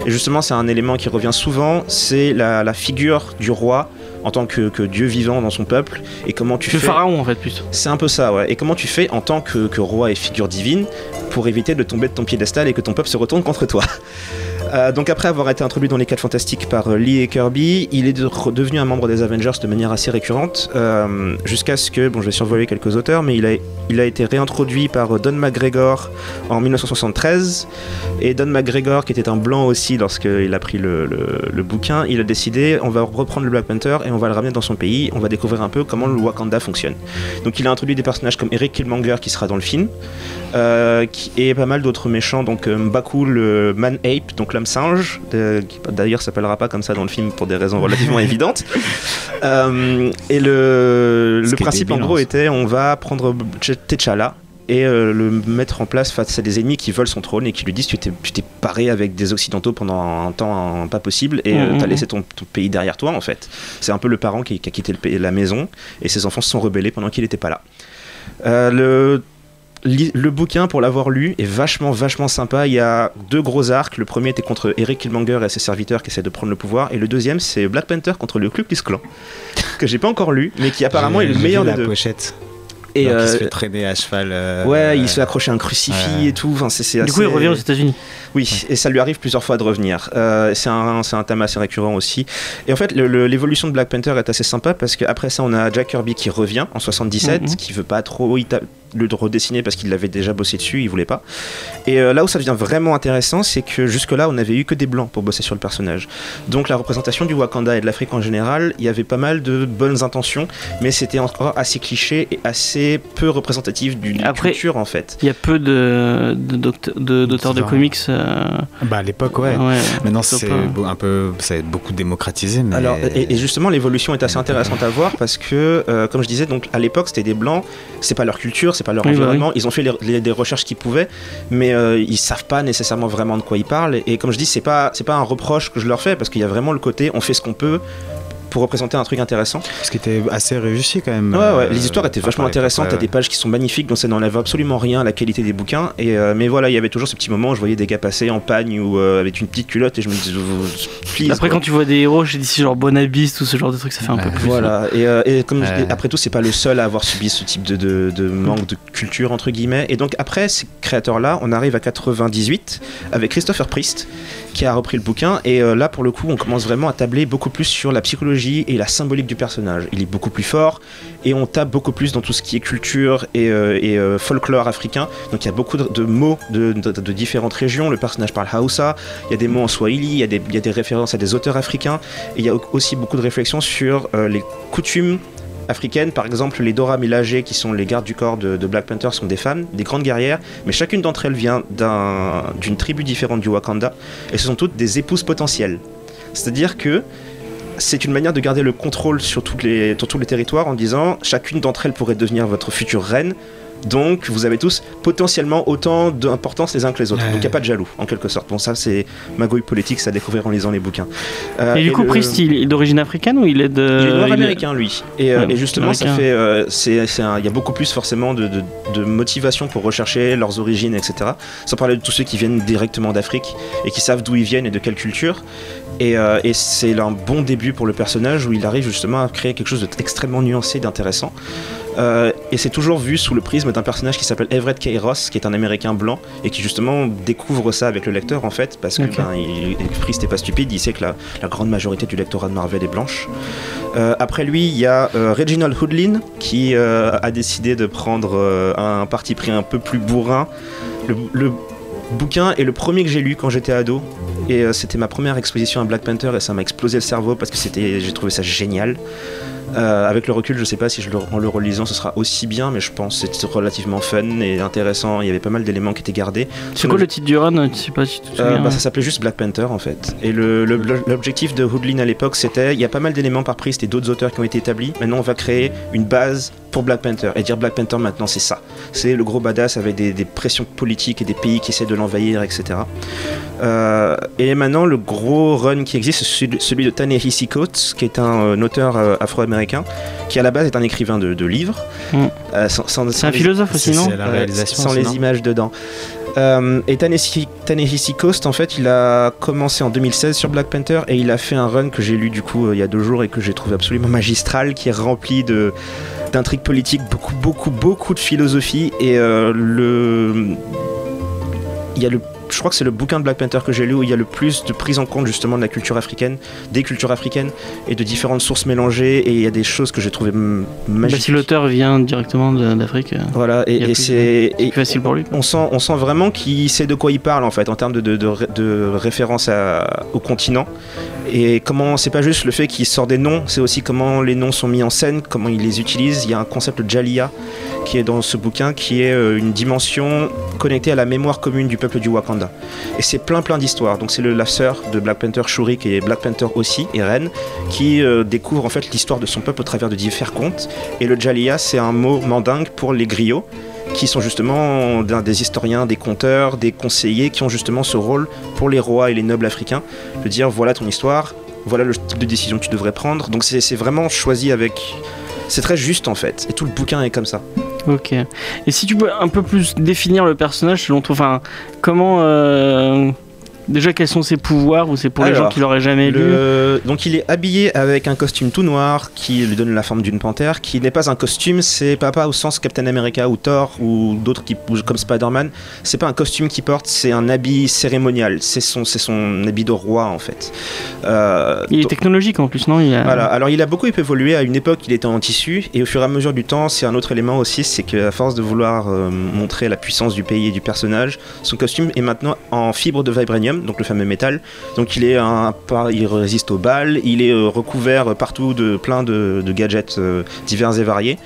et justement, c'est un élément qui revient souvent. C'est la, la figure du roi en tant que, que dieu vivant dans son peuple et comment tu Le fais. pharaon, en fait, plus. C'est un peu ça, ouais. Et comment tu fais en tant que, que roi et figure divine pour éviter de tomber de ton piédestal et que ton peuple se retourne contre toi Euh, donc après avoir été introduit dans les 4 fantastiques par euh, Lee et Kirby, il est de- devenu un membre des Avengers de manière assez récurrente, euh, jusqu'à ce que, bon je vais survoler quelques auteurs, mais il a, il a été réintroduit par Don McGregor en 1973, et Don McGregor, qui était un blanc aussi lorsqu'il a pris le, le- bouquin, il a décidé, on va reprendre le Black Panther et on va le ramener dans son pays, on va découvrir un peu comment le Wakanda fonctionne. Donc il a introduit des personnages comme Eric Killmonger qui sera dans le film, et pas mal d'autres méchants, donc M'Baku le Man Ape, donc l'homme singe, de- qui d'ailleurs s'appellera pas comme ça dans le film pour des raisons relativement *laughs* évidentes. Euh, et le, principe en gros en était on va prendre T'Challa et euh, le mettre en place face à des ennemis qui veulent son trône et qui lui disent tu t'es, tu t'es paré avec des occidentaux pendant un temps un- pas possible et euh, Mhm. t'as laissé ton, ton pays derrière toi en fait. C'est un peu le parent qui, qui a quitté le la maison et ses enfants se sont rebellés pendant qu'il n'était pas là. Euh, le le bouquin, pour l'avoir lu, est vachement, vachement sympa. Il y a deux gros arcs. Le premier était contre Eric Killmonger et ses serviteurs qui essaient de prendre le pouvoir. Et le deuxième, c'est Black Panther contre le Ku Klux Klan, que j'ai pas encore lu, mais qui apparemment est le meilleur vu des la deux. pochette. Et il se euh, fait traîner à cheval. euh, ouais, il se fait accrocher un crucifix ouais. et tout. Enfin, c'est, c'est Du coup, il revient aux États-Unis. Oui, et ça lui arrive plusieurs fois de revenir. Euh, c'est, un, c'est un thème assez récurrent aussi. Et en fait, le- le- l'évolution de Black Panther est assez sympa parce qu'après ça, on a Jack Kirby qui revient en 77, Mhm. qui veut pas trop le redessiner parce qu'il l'avait déjà bossé dessus, il voulait pas. Et euh, là où ça devient vraiment intéressant, c'est que jusque-là, on n'avait eu que des blancs pour bosser sur le personnage. Donc la représentation du Wakanda et de l'Afrique en général, il y avait pas mal de bonnes intentions, mais c'était encore assez cliché et assez peu représentatif d'une Après- culture en fait. Il y a peu de, de, docte- de- d'auteurs de comics. euh, Bah à l'époque, ouais. ouais. Maintenant, c'est un peu, ça a beaucoup démocratisé. Mais... Alors, et, et justement, l'évolution est assez intéressante à voir parce que, euh, comme je disais, donc à l'époque, c'était des blancs, c'est pas leur culture, c'est pas leur Oui, bah environnement. Ils ont fait les, les- des recherches qu'ils pouvaient, mais euh, ils savent pas nécessairement vraiment de quoi ils parlent. Et, et comme je dis, c'est pas, c'est pas un reproche que je leur fais parce qu'il y a vraiment le côté, on fait ce qu'on peut pour représenter un truc intéressant. Ce qui était assez réussi quand même. Ouais, ouais, euh, les histoires étaient enfin, vachement intéressantes. T'as des pages qui sont magnifiques, dont ça n'enlève absolument rien à la qualité des bouquins. Et, euh, mais voilà, il y avait toujours ce petit moment où je voyais des gars passer en pagne ou euh, avec une petite culotte et je me disais, please. Après, quoi. quand tu vois des héros, j'ai dit genre Bonabis, tout ce genre de trucs, ça fait un peu plus. Voilà, et, euh, et comme je Ouais. dis, après tout, c'est pas le seul à avoir subi ce type de, de- de manque de culture, entre guillemets. Et donc, après ces créateurs-là, on arrive à 98 avec Christopher Priest qui a repris le bouquin. Et euh, là, pour le coup, on commence vraiment à tabler beaucoup plus sur la psychologie et la symbolique du personnage. Il est beaucoup plus fort et on tape beaucoup plus dans tout ce qui est culture et, euh, euh, folklore africain. Donc, il y a beaucoup de, mots de, différentes régions. Le personnage parle Hausa, il y a des mots en Swahili, il y, a des- il y a des références à des auteurs africains. Et il y a aussi beaucoup de réflexions sur les coutumes africaines. Par exemple, les Dora Milaje, qui sont les gardes du corps de, Black Panther, sont des femmes, des grandes guerrières, mais chacune d'entre elles vient d'un- d'une tribu différente du Wakanda, et ce sont toutes des épouses potentielles. C'est-à-dire que c'est une manière de garder le contrôle sur tous les territoires en disant chacune d'entre elles pourrait devenir votre future reine. Donc vous avez tous potentiellement autant d'importance les uns que les autres. Ouais. Donc il n'y a pas de jaloux, en quelque sorte. Bon, ça c'est magouille politique, ça à découvrir en lisant les bouquins. Euh, Et du coup, le- Priest, il est d'origine africaine ou il est de. il est noir il est- américain lui. Et, euh, Ouais, et justement, ça fait, euh, c'est, c'est un- il y a beaucoup plus forcément de, de- de motivation pour rechercher leurs origines, etc. Sans parler de tous ceux qui viennent directement d'Afrique et qui savent d'où ils viennent et de quelle culture. Et, euh, et c'est un bon début pour le personnage où il arrive justement à créer quelque chose d'extrêmement nuancé, d'intéressant. Euh, et c'est toujours vu sous le prisme d'un personnage qui s'appelle Everett K. Ross, qui est un Américain blanc et qui justement découvre ça avec le lecteur en fait, parce que Ok. ben, il, Priest n'est pas stupide, il sait que la, la grande majorité du lectorat de Marvel est blanche. Euh, après lui, il y a euh, Reginald Hoodlin qui a décidé de prendre un parti pris un peu plus bourrin. Le, le bouquin est le premier que j'ai lu quand j'étais ado. Et euh, c'était ma première exposition à Black Panther et ça m'a explosé le cerveau parce que j'ai trouvé ça génial. Euh, avec le recul, je sais pas si je le- en le relisant ce sera aussi bien, mais je pense que c'était relativement fun et intéressant. Il y avait pas mal d'éléments qui étaient gardés. C'est quoi le titre du run? Je sais pas si tu te Euh, souviens. bah, ça s'appelait juste Black Panther en fait. Et l'objectif de Hoodlin à l'époque c'était il y a pas mal d'éléments par Priest et d'autres auteurs qui ont été établis. Maintenant on va créer une base pour Black Panther et dire Black Panther maintenant c'est ça. C'est le gros badass avec des, des pressions politiques et des pays qui essaient de l'envahir, etc. Euh, et maintenant le gros run qui existe c'est celui, celui de Ta-Nehisi Coates qui est un, euh, auteur euh, afro-américain qui à la base est un écrivain de, de livres. Mm. Euh, sans- sans- C'est sans un les- philosophe aussi, non la réalisation. sans les non images dedans. Euh, et Ta-Nehisi Coast, en fait, il a commencé en 2016 sur Black Panther et il a fait un run que j'ai lu du coup euh, il y a deux jours et que j'ai trouvé absolument magistral, qui est rempli de d'intrigues politiques, beaucoup, beaucoup, beaucoup de philosophie et euh, le il y a le je crois que c'est le bouquin de Black Panther que j'ai lu où il y a le plus de prise en compte justement de la culture africaine, des cultures africaines et de différentes sources mélangées. Et il y a des choses que j'ai trouvé m- Bah, magiques. si l'auteur vient directement d'Afrique, euh, Voilà, et, c'est. facile pour lui. on sent, on sent vraiment qu'il sait de quoi il parle en fait en termes de, de, de, ré- de référence à- au continent et comment c'est pas juste le fait qu'il sort des noms c'est aussi comment les noms sont mis en scène comment il les utilise il y a un concept de Jalia qui est dans ce bouquin qui est euh, une dimension connectée à la mémoire commune du peuple du Wakanda et c'est plein plein d'histoires donc c'est la sœur de Black Panther Shuri qui est Black Panther aussi et Ren qui euh, découvre en fait l'histoire de son peuple au travers de divers contes et le Jalia c'est un mot mandingue pour les griots qui sont justement des historiens, des conteurs, des conseillers qui ont justement ce rôle pour les rois et les nobles africains de dire voilà ton histoire, voilà le type de décision que tu devrais prendre. Donc c'est vraiment choisi avec. C'est très juste en fait, et tout le bouquin est comme ça. Ok. Et si tu peux un peu plus définir le personnage selon toi, enfin, comment. euh, Déjà, quels sont ses pouvoirs ou c'est pour les gens qui l'auraient jamais lu Donc il est habillé avec un costume tout noir qui lui donne la forme d'une panthère, qui n'est pas un costume, c'est pas, pas au sens Captain America ou Thor ou d'autres qui bougent comme Spider-Man. C'est pas un costume qu'il porte, c'est un habit cérémonial. C'est son, c'est son habit de roi en fait. Euh, Il est technologique en plus, non? Il a... Voilà, alors il a beaucoup évolué. À une époque, il était en tissu, et au fur et à mesure du temps, c'est un autre élément aussi, c'est qu'à force de vouloir euh, montrer la puissance du pays et du personnage, son costume est maintenant en fibre de vibranium, donc le fameux métal. Donc il est un, il résiste aux balles, il est euh, recouvert partout de plein de, de gadgets euh, divers et variés.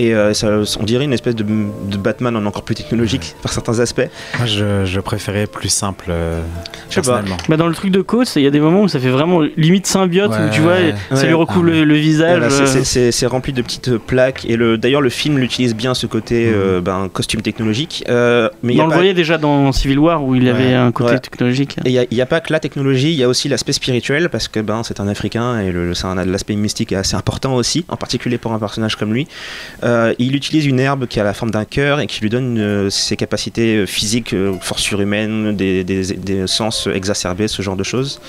Et euh, ça, on dirait une espèce de, de Batman en encore plus technologique par certains aspects. Moi, je, je préférais plus simple, euh, Je sais pas. personnellement. Bah, dans le truc de Coates, il y a des moments où ça fait vraiment limite symbiote, où tu vois, Ouais. ça lui recouvre Ah ouais. le, le visage. C'est- euh, c'est- rempli de petites plaques et le d'ailleurs le film l'utilise bien ce côté Mhm. euh, ben, costume technologique euh, mais il y on a le pas- voyait déjà dans Civil War où il avait un côté Ouais. technologique. et il n'y a, pas que la technologie, il y a aussi l'aspect spirituel parce que ben, c'est un Africain et le, l'aspect mystique est assez important aussi, en particulier pour un personnage comme lui. Euh, il utilise une herbe qui a la forme d'un cœur et qui lui donne euh, ses capacités euh, physiques, euh, force surhumaine, des, des- sens exacerbés, ce genre de choses.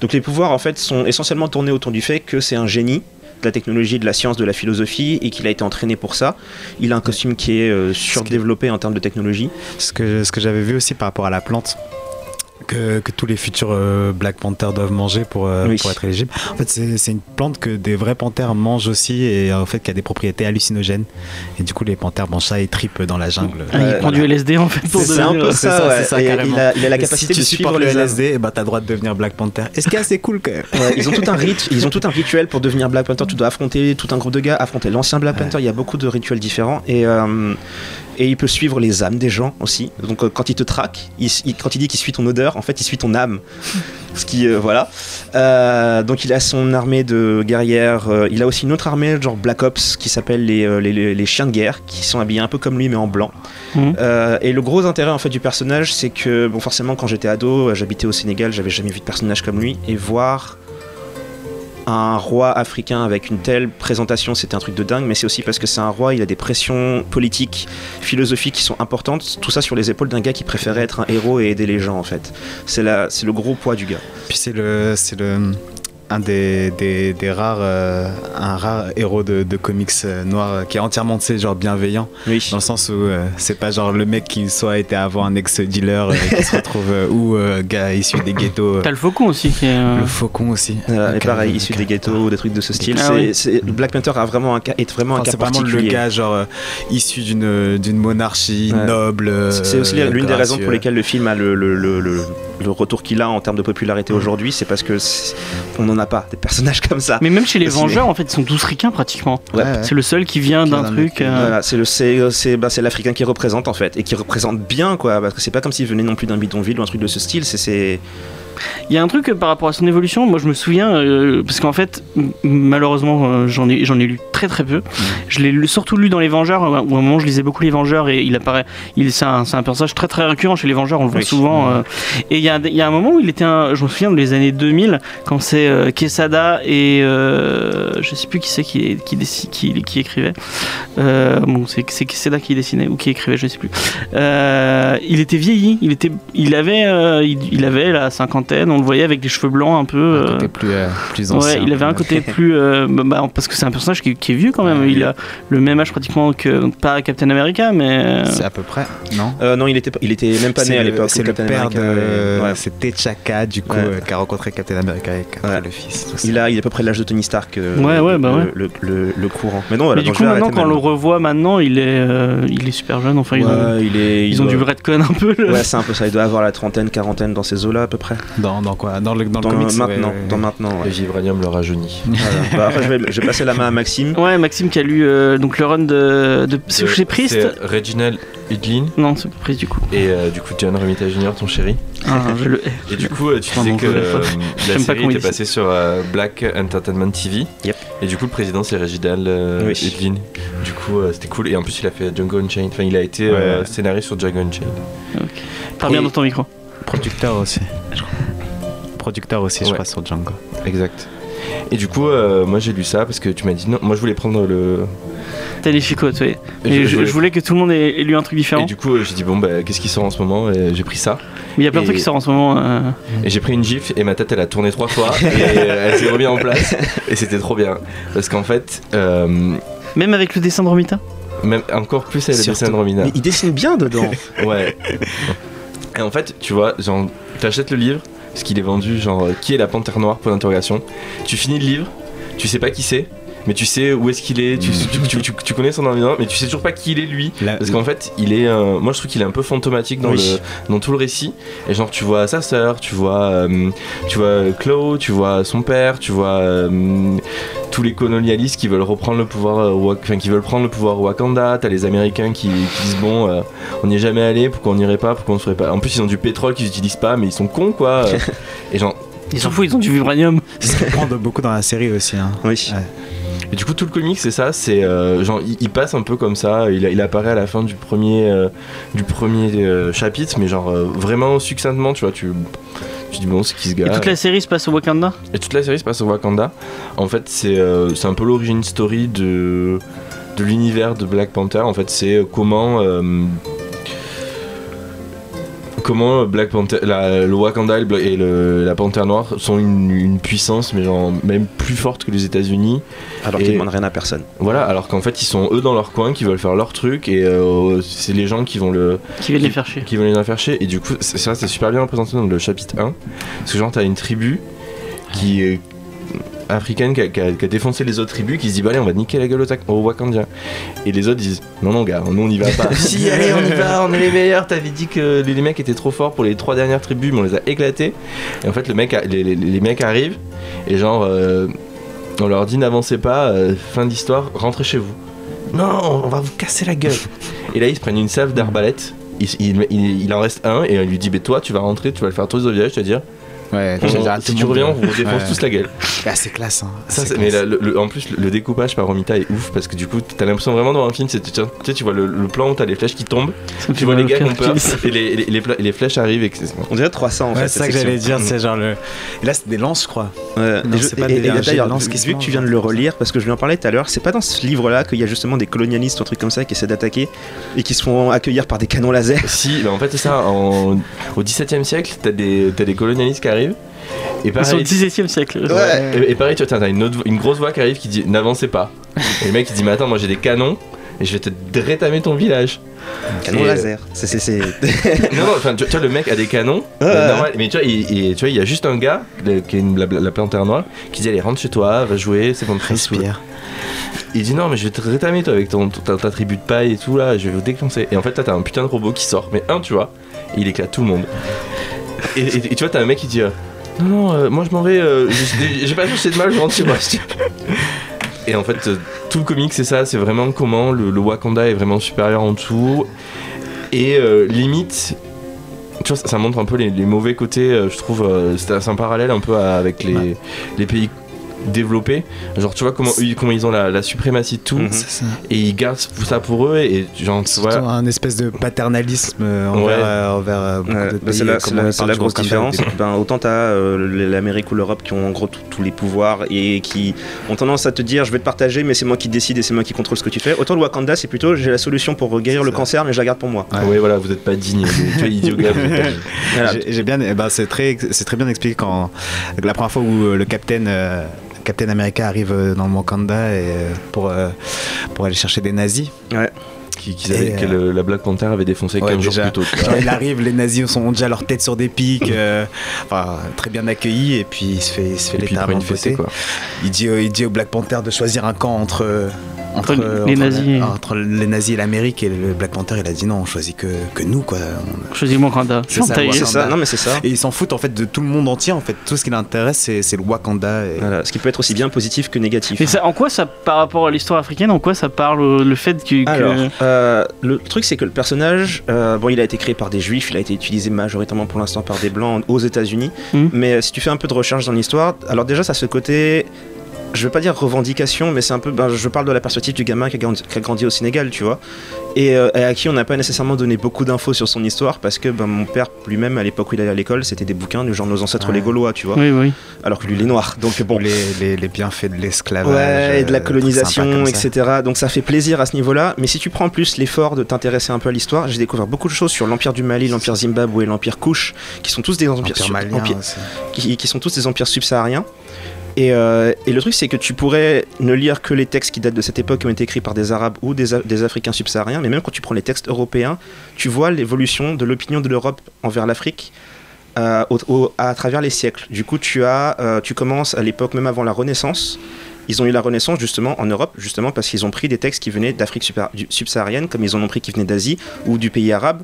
Donc les pouvoirs en fait sont essentiellement tournés autour du fait que c'est un génie de la technologie, de la science, de la philosophie et qu'il a été entraîné pour ça. Il a un costume qui est euh, surdéveloppé en termes de technologie. Ce que, ce que j'avais vu aussi par rapport à la plante. Que, que tous les futurs euh, Black Panthers doivent manger pour, euh, Oui. pour être éligibles. En fait, c'est une plante que des vrais panthères mangent aussi et en fait qui a des propriétés hallucinogènes. Et du coup, les panthères mangent ça et tripent dans la jungle. Ah, il Euh, prend du LSD en fait pour C'est un peu ça, ça, ouais. ça, Et il, a, il a la capacité si de tu suivre supportes le. LSD, bah, t'as le droit de devenir Black Panther. Et ce qui est assez cool quand même? Ouais, ils ont tout un rite, ils ont tout un rituel pour devenir Black Panther. Tu dois affronter tout un groupe de gars, affronter l'ancien Black Panther. Il y a beaucoup de rituels différents et euh, et il peut suivre les âmes des gens aussi. Donc euh, quand il te traque, il, il- quand il dit qu'il suit ton odeur, en fait il suit ton âme. *laughs* Ce qui euh, voilà. Euh, donc il a son armée de guerrières. il a aussi une autre armée genre Black Ops qui s'appelle les, les, chiens de guerre qui sont habillés un peu comme lui mais en blanc. Euh, et le gros intérêt en fait du personnage, c'est que bon forcément quand j'étais ado, j'habitais au Sénégal, j'avais jamais vu de personnage comme lui et voir un roi africain avec une telle présentation, c'était un truc de dingue, mais c'est aussi parce que c'est un roi, il a des pressions politiques, philosophiques qui sont importantes, tout ça sur les épaules d'un gars qui préférait être un héros et aider les gens en fait. C'est le gros poids du gars. Puis c'est le, le, un des, des, des rares, euh, un rare héros de, de comics euh, noirs euh, qui est entièrement, tu sais, genre bienveillant. Oui. Dans le sens où euh, c'est pas genre le mec qui soit été avant un ex-dealer euh, qui se retrouve euh, *laughs* ou euh, gars issu des ghettos. euh, T'as le faucon aussi qui est. euh, le faucon aussi. Euh, et pareil, issu des ghettos ou des trucs de ce style. Ah C'est- oui. c'est- Black Panther a vraiment un cas, est vraiment Enfin, un cas c'est vraiment particulier. le gars genre euh, issu d'une d'une monarchie Ouais. noble. euh, C'est aussi l'une des raisons pour lesquelles le film a le, le- le- le- le retour qu'il a en termes de popularité aujourd'hui, c'est parce que on n'en a pas des personnages *laughs* comme ça. Mais même chez les. Vengeurs, en fait, ils sont tous ricains pratiquement. Ouais. Ouais. C'est le seul qui vient d'un truc. euh, Voilà, c'est le c'est c'est bah, c'est l'Africain qui représente en fait et qui représente bien quoi parce que c'est pas comme s'il venait non plus d'un bidonville ou un truc de ce style c'est c'est Il y a un truc euh, par rapport à son évolution, moi je me souviens, euh, parce qu'en fait, malheureusement, euh, j'en ai, ai lu très très peu. Je l'ai surtout lu dans Les Vengeurs, où à un moment je lisais beaucoup Les Vengeurs et il apparaît, il, c'est, un, un personnage très très récurrent chez Les Vengeurs, on le voit Oui. souvent. euh, et il y, a, il y a un moment où il était, un, je me souviens des années 2000, quand c'est Quesada et je sais plus qui c'est qui, qui, qui, qui écrivait. Bon, c'est, c'est Quesada qui dessinait ou qui écrivait, je sais plus. Il était vieilli, il, était, il, avait, il, il avait la cinquantaine trentaine. On le voyait avec des cheveux blancs un peu. Un euh, côté plus, euh, plus ancien. Ouais, il avait un côté *laughs* plus. euh, bah, bah, parce que c'est un personnage qui, qui est vieux quand même. Ouais, il a le même âge pratiquement que. Pas Captain America, mais. C'est à peu près, non? Euh, non, il était, il était même pas né à l'époque. C'est le Captain père America de. C'est T'Chaka, du coup, Ouais. euh, qui a rencontré Captain America et le fils. Il a, il est à peu près l'âge de Tony Stark. euh, Ouais, ouais, bah le, ouais. Le, le- le courant. Mais non, voilà, mais du coup, maintenant, quand on le revoit maintenant, il est, euh, il est super jeune. Enfin, ils ont, Ouais, il est. ils il ont doit- du redcon un peu. Ouais, c'est un peu ça. Il doit avoir la trentaine, quarantaine dans ces eaux-là à peu près. Dans, dans quoi Dans le, dans le Dans comics maintenant, ouais, ouais, dans ouais. maintenant. Le vibranium le rajeunit. *laughs* Voilà. Bah, après, je vais, je vais passer la main à Maxime. Ouais, Maxime qui a lu euh, donc le run de. de c'est De- chez Priest C'est Reginald Hudlin Non, c'est Priest du coup. et euh, du coup John Romita Jr., ton chéri. Ah, *laughs* je le hais. Et du coup, euh, tu mon que euh, J'aime la pas série comment il était passée sur euh, Black Entertainment TV. Yep. Et du coup, le président, c'est Reginald euh, Oui. Du coup, c'était cool. Et en plus, il a fait Django Unchained. Enfin, il a été Ouais. scénariste sur Django Unchained. Parle bien Et- dans ton micro. Producteur aussi. Producteur aussi, je crois, sur Django. Exact. Et du coup, euh, moi j'ai lu ça parce que tu m'as dit non. Moi je voulais prendre le. T'as les chicotes, oui. Et je- voulais- je voulais que tout le monde ait, ait lu un truc différent. Et du coup, euh, j'ai dit bon, bah, qu'est-ce qui sort en ce moment Et j'ai pris ça. Mais il y a plein de et- trucs qui sortent en ce moment. euh, Et j'ai pris une gifle et ma tête elle a tourné trois fois et elle s'est remise en place. Et c'était trop bien. Parce qu'en fait, euh, Même avec le dessin de Romita même encore plus elle le dessin de Romina. Mais il dessine bien dedans. Ouais. *laughs* Et en fait, tu vois, genre, t'achètes le livre, parce qu'il est vendu, genre, euh, qui est la panthère noire, point d'interrogation. Tu finis le livre, tu sais pas qui c'est, mais tu sais où est-ce qu'il est, tu, tu, tu- tu- tu connais son environnement, mais tu sais toujours pas qui il est lui. La- Parce qu'en fait, il est. euh, moi, je trouve qu'il est un peu fantomatique dans, Oui. le, dans tout le récit. Et genre, tu vois sa sœur, tu vois, euh, tu vois Chloe, tu vois son père, tu vois euh, tous les colonialistes qui veulent reprendre le pouvoir, euh, enfin, qui veulent prendre le pouvoir au Wakanda. T'as les Américains qui, qui disent bon, euh, on n'y est jamais allé, pourquoi on n'irait pas, pourquoi on ne ferait pas? En plus, ils ont du pétrole qu'ils utilisent pas, mais ils sont cons quoi. euh. *laughs* et genre, Ils s'en foutent, ils ont du vibranium. C'est ce qu'on prend beaucoup dans la série aussi. Hein. Oui. Ouais. Et du coup, tout le comic, c'est ça. C'est euh, genre, il, il passe un peu comme ça. Il, il apparaît à la fin du premier, euh, du premier euh, chapitre, mais genre euh, vraiment succinctement, tu vois. Tu, tu dis bon, c'est qui ce Et gars toute la série se passe au Wakanda Et toute la série se passe au Wakanda. En fait, c'est c'est un peu l'origine story de de l'univers de Black Panther. En fait, c'est comment comment Black Panther, la- le Wakanda et, le Bla- et le- la Panthère Noire sont une, une puissance, mais genre même plus forte que les États-Unis. Alors Et- qu'il demande rien à personne. Voilà, alors qu'en fait ils sont eux dans leur coin, qui veulent faire leur truc et euh, c'est les gens qui vont le qui viennent les faire chier. qui vont les faire chier. Et du coup, c'est- ça c'est super bien représenté dans le chapitre 1. Parce que genre t'as une tribu qui est africaine qui a, qui a- qui a défoncé les autres tribus qui se dit bah allez on va niquer la gueule aux Wakandiens. Et les autres disent non non gars nous on y va pas. *laughs* Si allez on y va on est les meilleurs. T'avais dit que les, les mecs étaient trop forts pour les trois dernières tribus mais on les a éclatés. Et en fait le mec a- les, les- les mecs arrivent et genre euh, on leur dit n'avancez pas euh, fin d'histoire rentrez chez vous. Non on va vous casser la gueule. *laughs* Et là ils se prennent une salve d'arbalète. Il, il- il- il en reste un et on lui dit bah toi tu vas rentrer tu vas le faire tous au village tu vas dire Ouais, on- si tu reviens on vous défonce Ouais. tous la gueule Ah, c'est classe. Hein. ça, C'est c'est- mais classe. la- le- le- en plus, le, le découpage par Romita est ouf parce que du coup, t'as l'impression vraiment dans un film, c'est tu sais, tu tu vois le, le plan où t'as les flèches qui tombent, tu fait vois les gars qui ont tu peur et les, les, les fla- les flèches arrivent et que c'est- On dirait 300 en Ouais, fait. c'est ça que j'allais dire, c'est genre le. Et là, c'est des lances, je crois. Ouais, Non, et je- c'est pas et- des- et un jet de d'ailleurs, lance vu, vu que tu viens de hein, le ça. relire, parce que je lui en parlais tout à l'heure, c'est pas dans ce livre-là qu'il y a justement des colonialistes ou un truc comme ça qui essaient d'attaquer et qui se font accueillir par des canons laser. Si, bah en fait, c'est ça. Au XVIIe siècle, t'as des colonialistes qui arrivent. Et Ils sont au pareil, 17 e siècle. Ouais. et, et pareil, tu vois, t'as une, autre- une grosse voix qui arrive qui dit N'avancez pas. Et le mec il dit Mais attends, moi j'ai des canons et je vais te rétamer ton village. Canon Et, euh, laser. C'est- c'est- c'est- *laughs* non, non, enfin, tu, tu vois, le mec a des canons, Ouais, euh, normal, mais tu vois, il, il- tu vois, il y a juste un gars, le- qui est une, la, la noire, qui dit Allez, rentre chez toi, va jouer, c'est bon, Respire. Il dit Non, mais je vais te rétamer, toi, avec ton, ta, ta tribu de paille et tout, là, je vais vous défoncer. Et en fait, toi, t'as un putain de robot qui sort, mais un, tu vois, et il éclate tout le monde. Et, et- et tu vois, t'as un mec qui dit euh, Non, non, euh, moi je m'en vais, euh, j'ai j'ai pas cherché de mal, je rentre chez moi. *laughs* Et en fait, euh, tout le comic, c'est ça, c'est vraiment comment le, le Wakanda est vraiment supérieur en tout. Et limite, tu vois, ça, ça montre un peu les, les mauvais côtés, je trouve. c'est c'est un parallèle un peu à- avec les, les pays développé. Genre, tu vois comment, ils- comment ils ont la, la suprématie de tout. Mhm. Et ils gardent ça pour eux. Et genre, vois. un espèce de paternalisme euh, envers, Ouais. euh, envers euh, beaucoup Ouais, d'autres bah, c'est pays, la, euh, c'est la- grosse différence. début. Ben, autant tu as l'Amérique ou l'Europe qui ont en gros tous les pouvoirs et qui ont tendance à te dire je vais te partager mais c'est moi qui décide et c'est moi qui contrôle ce que tu fais. Autant le Wakanda c'est plutôt j'ai la solution pour guérir le ça. cancer mais je la garde pour moi. Ouais. Ouais, voilà, vous êtes pas digne. tu vois, idiot. Voilà. J'ai bien, eh ben, c'est très, c'est très bien expliqué quand la première fois où euh, le Captain, euh, Captain America arrive euh, dans le Wakanda euh, pour euh, pour aller chercher des nazis. Qu'ils avaient- Et, que le- la Black Panther avait défoncé Ouais, 15 jours plus tôt. il arrive, les nazis sont déjà leur tête sur des pics, euh, enfin, très bien accueillis et puis il se fait, il se fait fessée, botter. quoi. Il dit, euh, il dit au Black Panther de choisir un camp entre, euh, entre, Entre euh, les entre nazis et- entre les nazis et l'Amérique. Et le Black Panther, il a dit non, on choisit que, que nous, quoi. On- Choisis le Wakanda. C'est ça, non mais c'est ça. Et ils s'en foutent en fait de tout le monde entier. En fait, tout ce qui l'intéresse, c'est le Wakanda. Et... Voilà, ce qui peut être aussi bien positif que négatif. Mais ça, en quoi ça, par rapport à l'histoire africaine, en quoi ça parle euh, le fait que. que- Alors, euh, le truc c'est que le personnage, euh, bon, il a été créé par des juifs, il a été utilisé majoritairement pour l'instant par des blancs aux États-Unis. Mhm. Mais si tu fais un peu de recherche dans l'histoire, alors déjà, ça a ce côté. Je veux pas dire revendication, mais c'est un peu. ben, je parle de la perspective du gamin qui a grandi, qui a grandi au Sénégal, tu vois. Et, euh, et à qui on n'a pas nécessairement donné beaucoup d'infos sur son histoire, parce que ben, mon père lui-même, à l'époque où il allait à l'école, c'était des bouquins du genre Nos ancêtres Ouais. les Gaulois, tu vois. Oui, oui. Alors que lui, il est noir. Donc bon. Les, les, les bienfaits de l'esclavage. Ouais, et de la euh, colonisation, etc. Donc ça fait plaisir à ce niveau-là. Mais si tu prends en plus l'effort de t'intéresser un peu à l'histoire, j'ai découvert beaucoup de choses sur l'empire du Mali, l'empire Zimbabwe et l'empire Kush, qui sont tous des empires, Empire sub- malien empires- aussi. qui, qui sont tous des empires subsahariens. Et, euh, et le truc, c'est que tu pourrais ne lire que les textes qui datent de cette époque, qui ont été écrits par des Arabes ou des, Africains subsahariens, mais même quand tu prends les textes européens, tu vois l'évolution de l'opinion de l'Europe envers l'Afrique euh, au- à travers les siècles. Du coup, tu, as, euh, tu commences à l'époque, même avant la Renaissance, ils ont eu la Renaissance justement en Europe, justement parce qu'ils ont pris des textes qui venaient d'Afrique subsaharienne, comme ils en ont pris qui venaient d'Asie ou du pays arabe,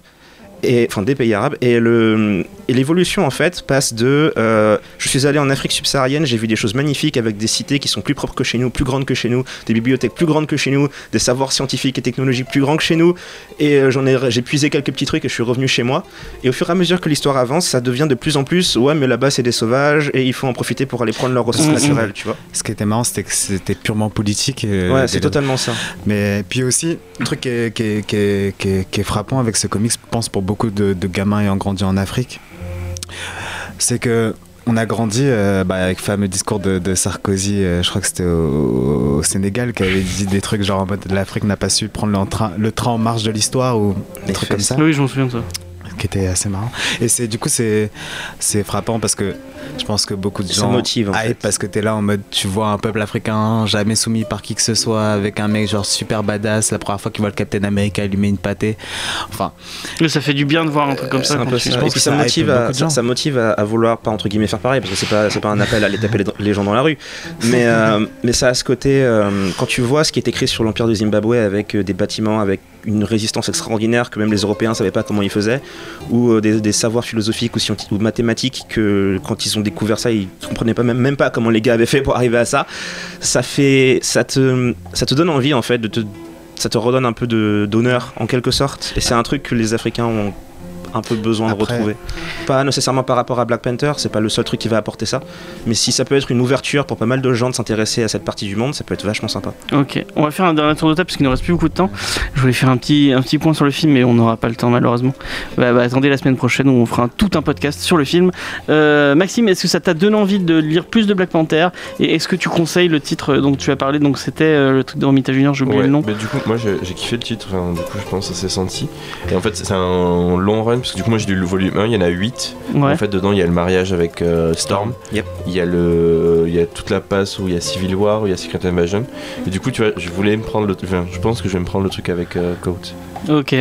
et, enfin des pays arabes. Et le- et l'évolution en fait passe de. euh, je suis allé en Afrique subsaharienne, j'ai vu des choses magnifiques avec des cités qui sont plus propres que chez nous, plus grandes que chez nous, des bibliothèques plus grandes que chez nous, des savoirs scientifiques et technologiques plus grands que chez nous. Et euh, j'en ai, j'ai puisé quelques petits trucs et je suis revenu chez moi. Et au fur et à mesure que l'histoire avance, ça devient de plus en plus. Ouais, mais là-bas c'est des sauvages et il faut en profiter pour aller prendre leurs ressources naturelles, tu vois. Ce qui était marrant, c'était que c'était purement politique. euh, Ouais, c'est le- totalement ça. Mais puis aussi, un truc qui est, qui est- qui est- qui est- qui est frappant avec ce comics, je pense pour beaucoup de, de gamins ayant grandi en Afrique, c'est que on a grandi euh, bah, avec le fameux discours de, de Sarkozy, euh, je crois que c'était au, au Sénégal, qui avait dit des trucs genre en mode l'Afrique n'a pas su prendre le train, le train en marche de l'histoire ou des trucs comme ça Oui, je m'en souviens de ça. qui était assez marrant. Et c'est du coup c'est c'est frappant parce que je pense que beaucoup de Ça gens motive, en hype fait. parce que t'es là en mode tu vois un peuple africain jamais soumis par qui que ce soit avec un mec genre super badass la première fois qu'il voit le Captain America met une pâtée. Enfin Mais ça fait du bien de voir un truc comme ça. C'est un peu ça. je pense Et puis que ça, ça motive, à, ça, ça motive à, à vouloir pas entre guillemets faire pareil parce que c'est pas c'est pas un appel à aller taper les, les gens dans la rue mais euh, *laughs* mais ça a ce côté euh, quand tu vois ce qui est écrit sur l'empire du Zimbabwe avec euh, des bâtiments avec une résistance extraordinaire que même les Européens savaient pas comment ils faisaient ou euh, des, savoirs philosophiques ou, ou mathématiques que quand ils ont découvert ça ils comprenaient pas même, pas comment les gars avaient fait pour arriver à ça. Ça fait ça te ça te donne envie en fait de te ça te redonne un peu d'honneur en quelque sorte. Et c'est un truc que les Africains ont un peu besoin de retrouver pas nécessairement par rapport à Black Panther, c'est pas le seul truc qui va apporter ça, mais si ça peut être une ouverture pour pas mal de gens de s'intéresser à cette partie du monde, ça peut être vachement sympa. Ok, on va faire un dernier tour de table parce qu'il ne reste plus beaucoup de temps. Je voulais faire un petit, un petit point sur le film, mais on n'aura pas le temps malheureusement. Bah, bah, attendez la semaine prochaine où on fera un- tout un podcast sur le film. Euh, Maxime, est-ce que ça t'a donné envie de lire plus de Black Panther? Et est-ce que tu conseilles le titre dont tu as parlé? Donc c'était euh, le truc de Romita Junior, j'ai oublié Ouais, le nom. mais du coup, moi j'ai kiffé le titre, enfin, du coup je pense que ça s'est senti. Et en fait, c'est un long run, parce que du coup, moi j'ai lu le volume 1, il y en a 8. Ouais. En fait, dedans, il y a le mariage avec euh, Storm. Yep. Il y a le, il y a toute la passe où il y a Civil War, où il y a Secret Invasion. Et du coup, tu vois, je voulais me prendre le, enfin, je pense que je vais me prendre le truc avec euh, Coat. Ok.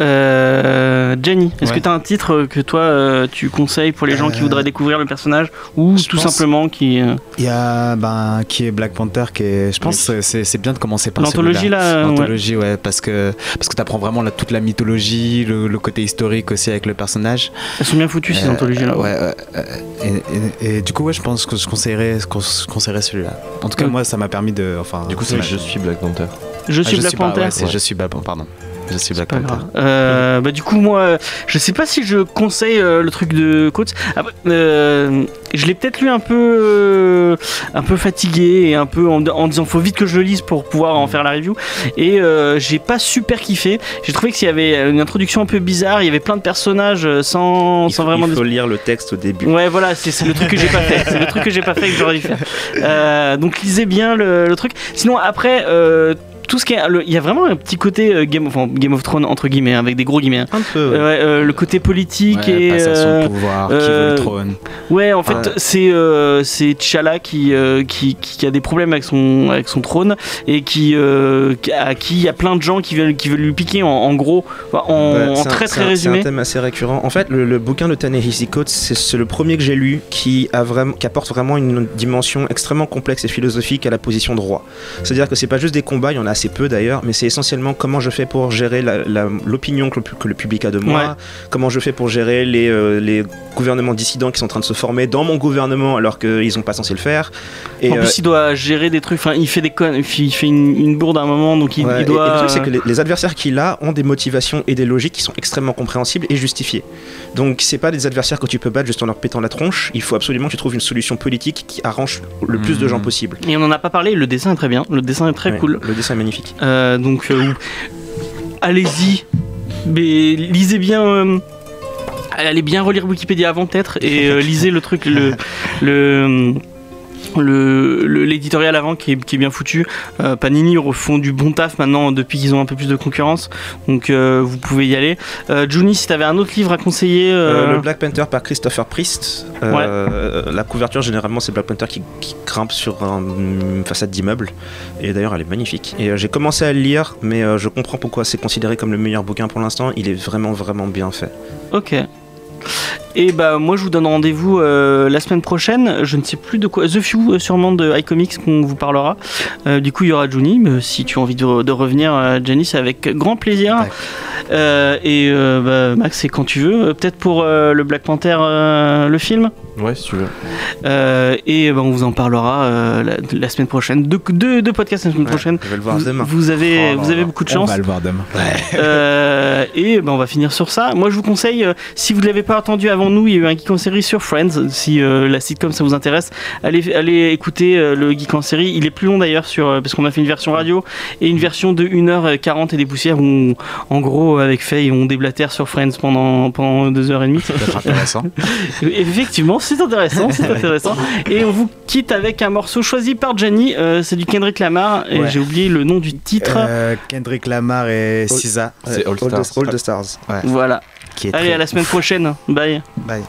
Euh, Jenny, est-ce Ouais. que tu as un titre que toi euh, tu conseilles pour les gens qui Euh, voudraient découvrir le personnage ou je tout simplement qui. euh, il y a ben qui est Black Panther qui est je pense que c'est c'est bien de commencer par L'anthologie là. L'anthologie, ouais. parce que parce que t'apprends vraiment la- toute la mythologie, le, le côté historique aussi avec le personnage. Elles sont bien foutues ces anthologies là. Ouais, ouais, et, et- et du coup, ouais, je pense que je conseillerais, je conseillerais celui-là. En tout cas, moi, ça m'a permis de, enfin. Du coup, c'est Je suis Black Panther. Je Ah, suis Black pas- Panther. ouais, Ouais. Je suis Black Panther, pardon. Je suis Black Panther. Euh, bah, du coup, moi, je sais pas si je conseille euh, le truc de Coates. Euh, je l'ai peut-être lu un peu, euh, un peu fatigué et un peu en, en disant faut vite que je le lise pour pouvoir en faire la review. Et j'ai pas super kiffé. J'ai trouvé qu'il y avait une introduction un peu bizarre. Il y avait plein de personnages sans, Il sans vraiment. il faut lire le texte au début. Ouais, voilà, c'est le truc que j'ai pas fait. C'est le truc que j'ai pas fait que j'aurais dû faire. Donc lisez bien le, le truc. Sinon après. Euh, tout ce qui est, le- il y a vraiment un petit côté euh, Game, of, enfin, Game of Thrones entre guillemets, avec des gros guillemets. hein. Un peu. Euh, ouais. euh, le côté politique Ouais, et passation euh, de pouvoir, qui euh, veut le trône. ouais, en fait, Ouais. c'est euh, c'est T'Challa qui, euh, qui qui a des problèmes avec son avec son trône et qui euh, à qui il y a plein de gens qui veulent qui veulent lui piquer en, en gros, en, Ouais, très très un- résumé. C'est un thème assez récurrent. En fait, le, le bouquin de Ta-Nehisi Coates, c'est c'est le premier que j'ai lu qui, a vraiment, qui apporte vraiment une dimension extrêmement complexe et philosophique à la position de roi. C'est-à-dire que c'est pas juste des combats, il y en a assez peu d'ailleurs, mais c'est essentiellement comment je fais pour gérer l'opinion que, le pu- que le public a de moi, Ouais. comment je fais pour gérer les, euh, les gouvernements dissidents qui sont en train de se former dans mon gouvernement alors qu'ils sont pas censés le faire. Et, en euh, plus, il doit gérer des trucs. Enfin, il fait des connes. Il fait une, une bourde à un moment, donc il, Ouais, il et- doit. Et, le truc, c'est que les, les adversaires qu'il a ont des motivations et des logiques qui sont extrêmement compréhensibles et justifiées. Donc, c'est pas des adversaires que tu peux battre juste en leur pétant la tronche. Il faut absolument que tu trouves une solution politique qui arrange le plus de gens Mhm. possible. Et on en a pas parlé. Le dessin est très bien. Le dessin est très Ouais, cool. Le dessin est magnifique. Euh, donc, euh, allez-y. Mais lisez bien. euh, allez bien relire Wikipédia avant peut-être et lisez le truc, le le- le- l'éditorial avant qui est, qui est bien foutu. Euh, Panini refont du bon taf maintenant depuis qu'ils ont un peu plus de concurrence, donc euh, vous pouvez y aller. Euh, Juni, si t'avais un autre livre à conseiller, Euh, le Black Panther par Christopher Priest. La couverture, généralement, c'est Black Panther qui, qui grimpe sur un- une façade d'immeuble. Et d'ailleurs, elle est magnifique. Et j'ai commencé à le lire, mais je comprends pourquoi c'est considéré comme le meilleur bouquin pour l'instant. Il est vraiment, vraiment bien fait. Ok. Et bah moi je vous donne rendez-vous euh, la semaine prochaine. Je ne sais plus de quoi. The Few euh, sûrement de iComics qu'on vous parlera. Euh, du coup il y aura Juni. Mais si tu as envie de, de revenir, euh, c'est avec grand plaisir. Euh, et euh, bah, Max, c'est quand tu veux. Peut-être pour euh, le Black Panther, euh, le film. Ouais, si tu veux. Euh, et bah, on vous en parlera euh, la, la semaine prochaine. Deux, deux, deux podcasts la semaine Ouais, prochaine. Je vais le voir Vous, demain. vous avez, Oh vous avez beaucoup de On chance. va le voir demain. Euh, et ben, on va finir sur ça. Moi, je vous conseille, si vous ne l'avez pas entendu avant nous, il y a eu un geek en série sur Friends. Si euh, la sitcom ça vous intéresse, allez, allez écouter euh, le geek en série. Il est plus long d'ailleurs, sur, euh, parce qu'on a fait une version radio et une version de 1h40 et des poussières où, on- en gros, avec Faye, on déblatère sur Friends pendant, pendant 2h30. Ça peut être intéressant. *laughs* Effectivement, c'est intéressant, c'est *laughs* intéressant. Et on vous quitte avec un morceau choisi par Jenny. euh, c'est du Kendrick Lamar et Ouais. j'ai oublié le nom du titre. Euh, Kendrick Lamar et SZA. C'est All All the- Stars. All the Stars. Voilà. Allez, à la semaine prochaine. Bye. Bye.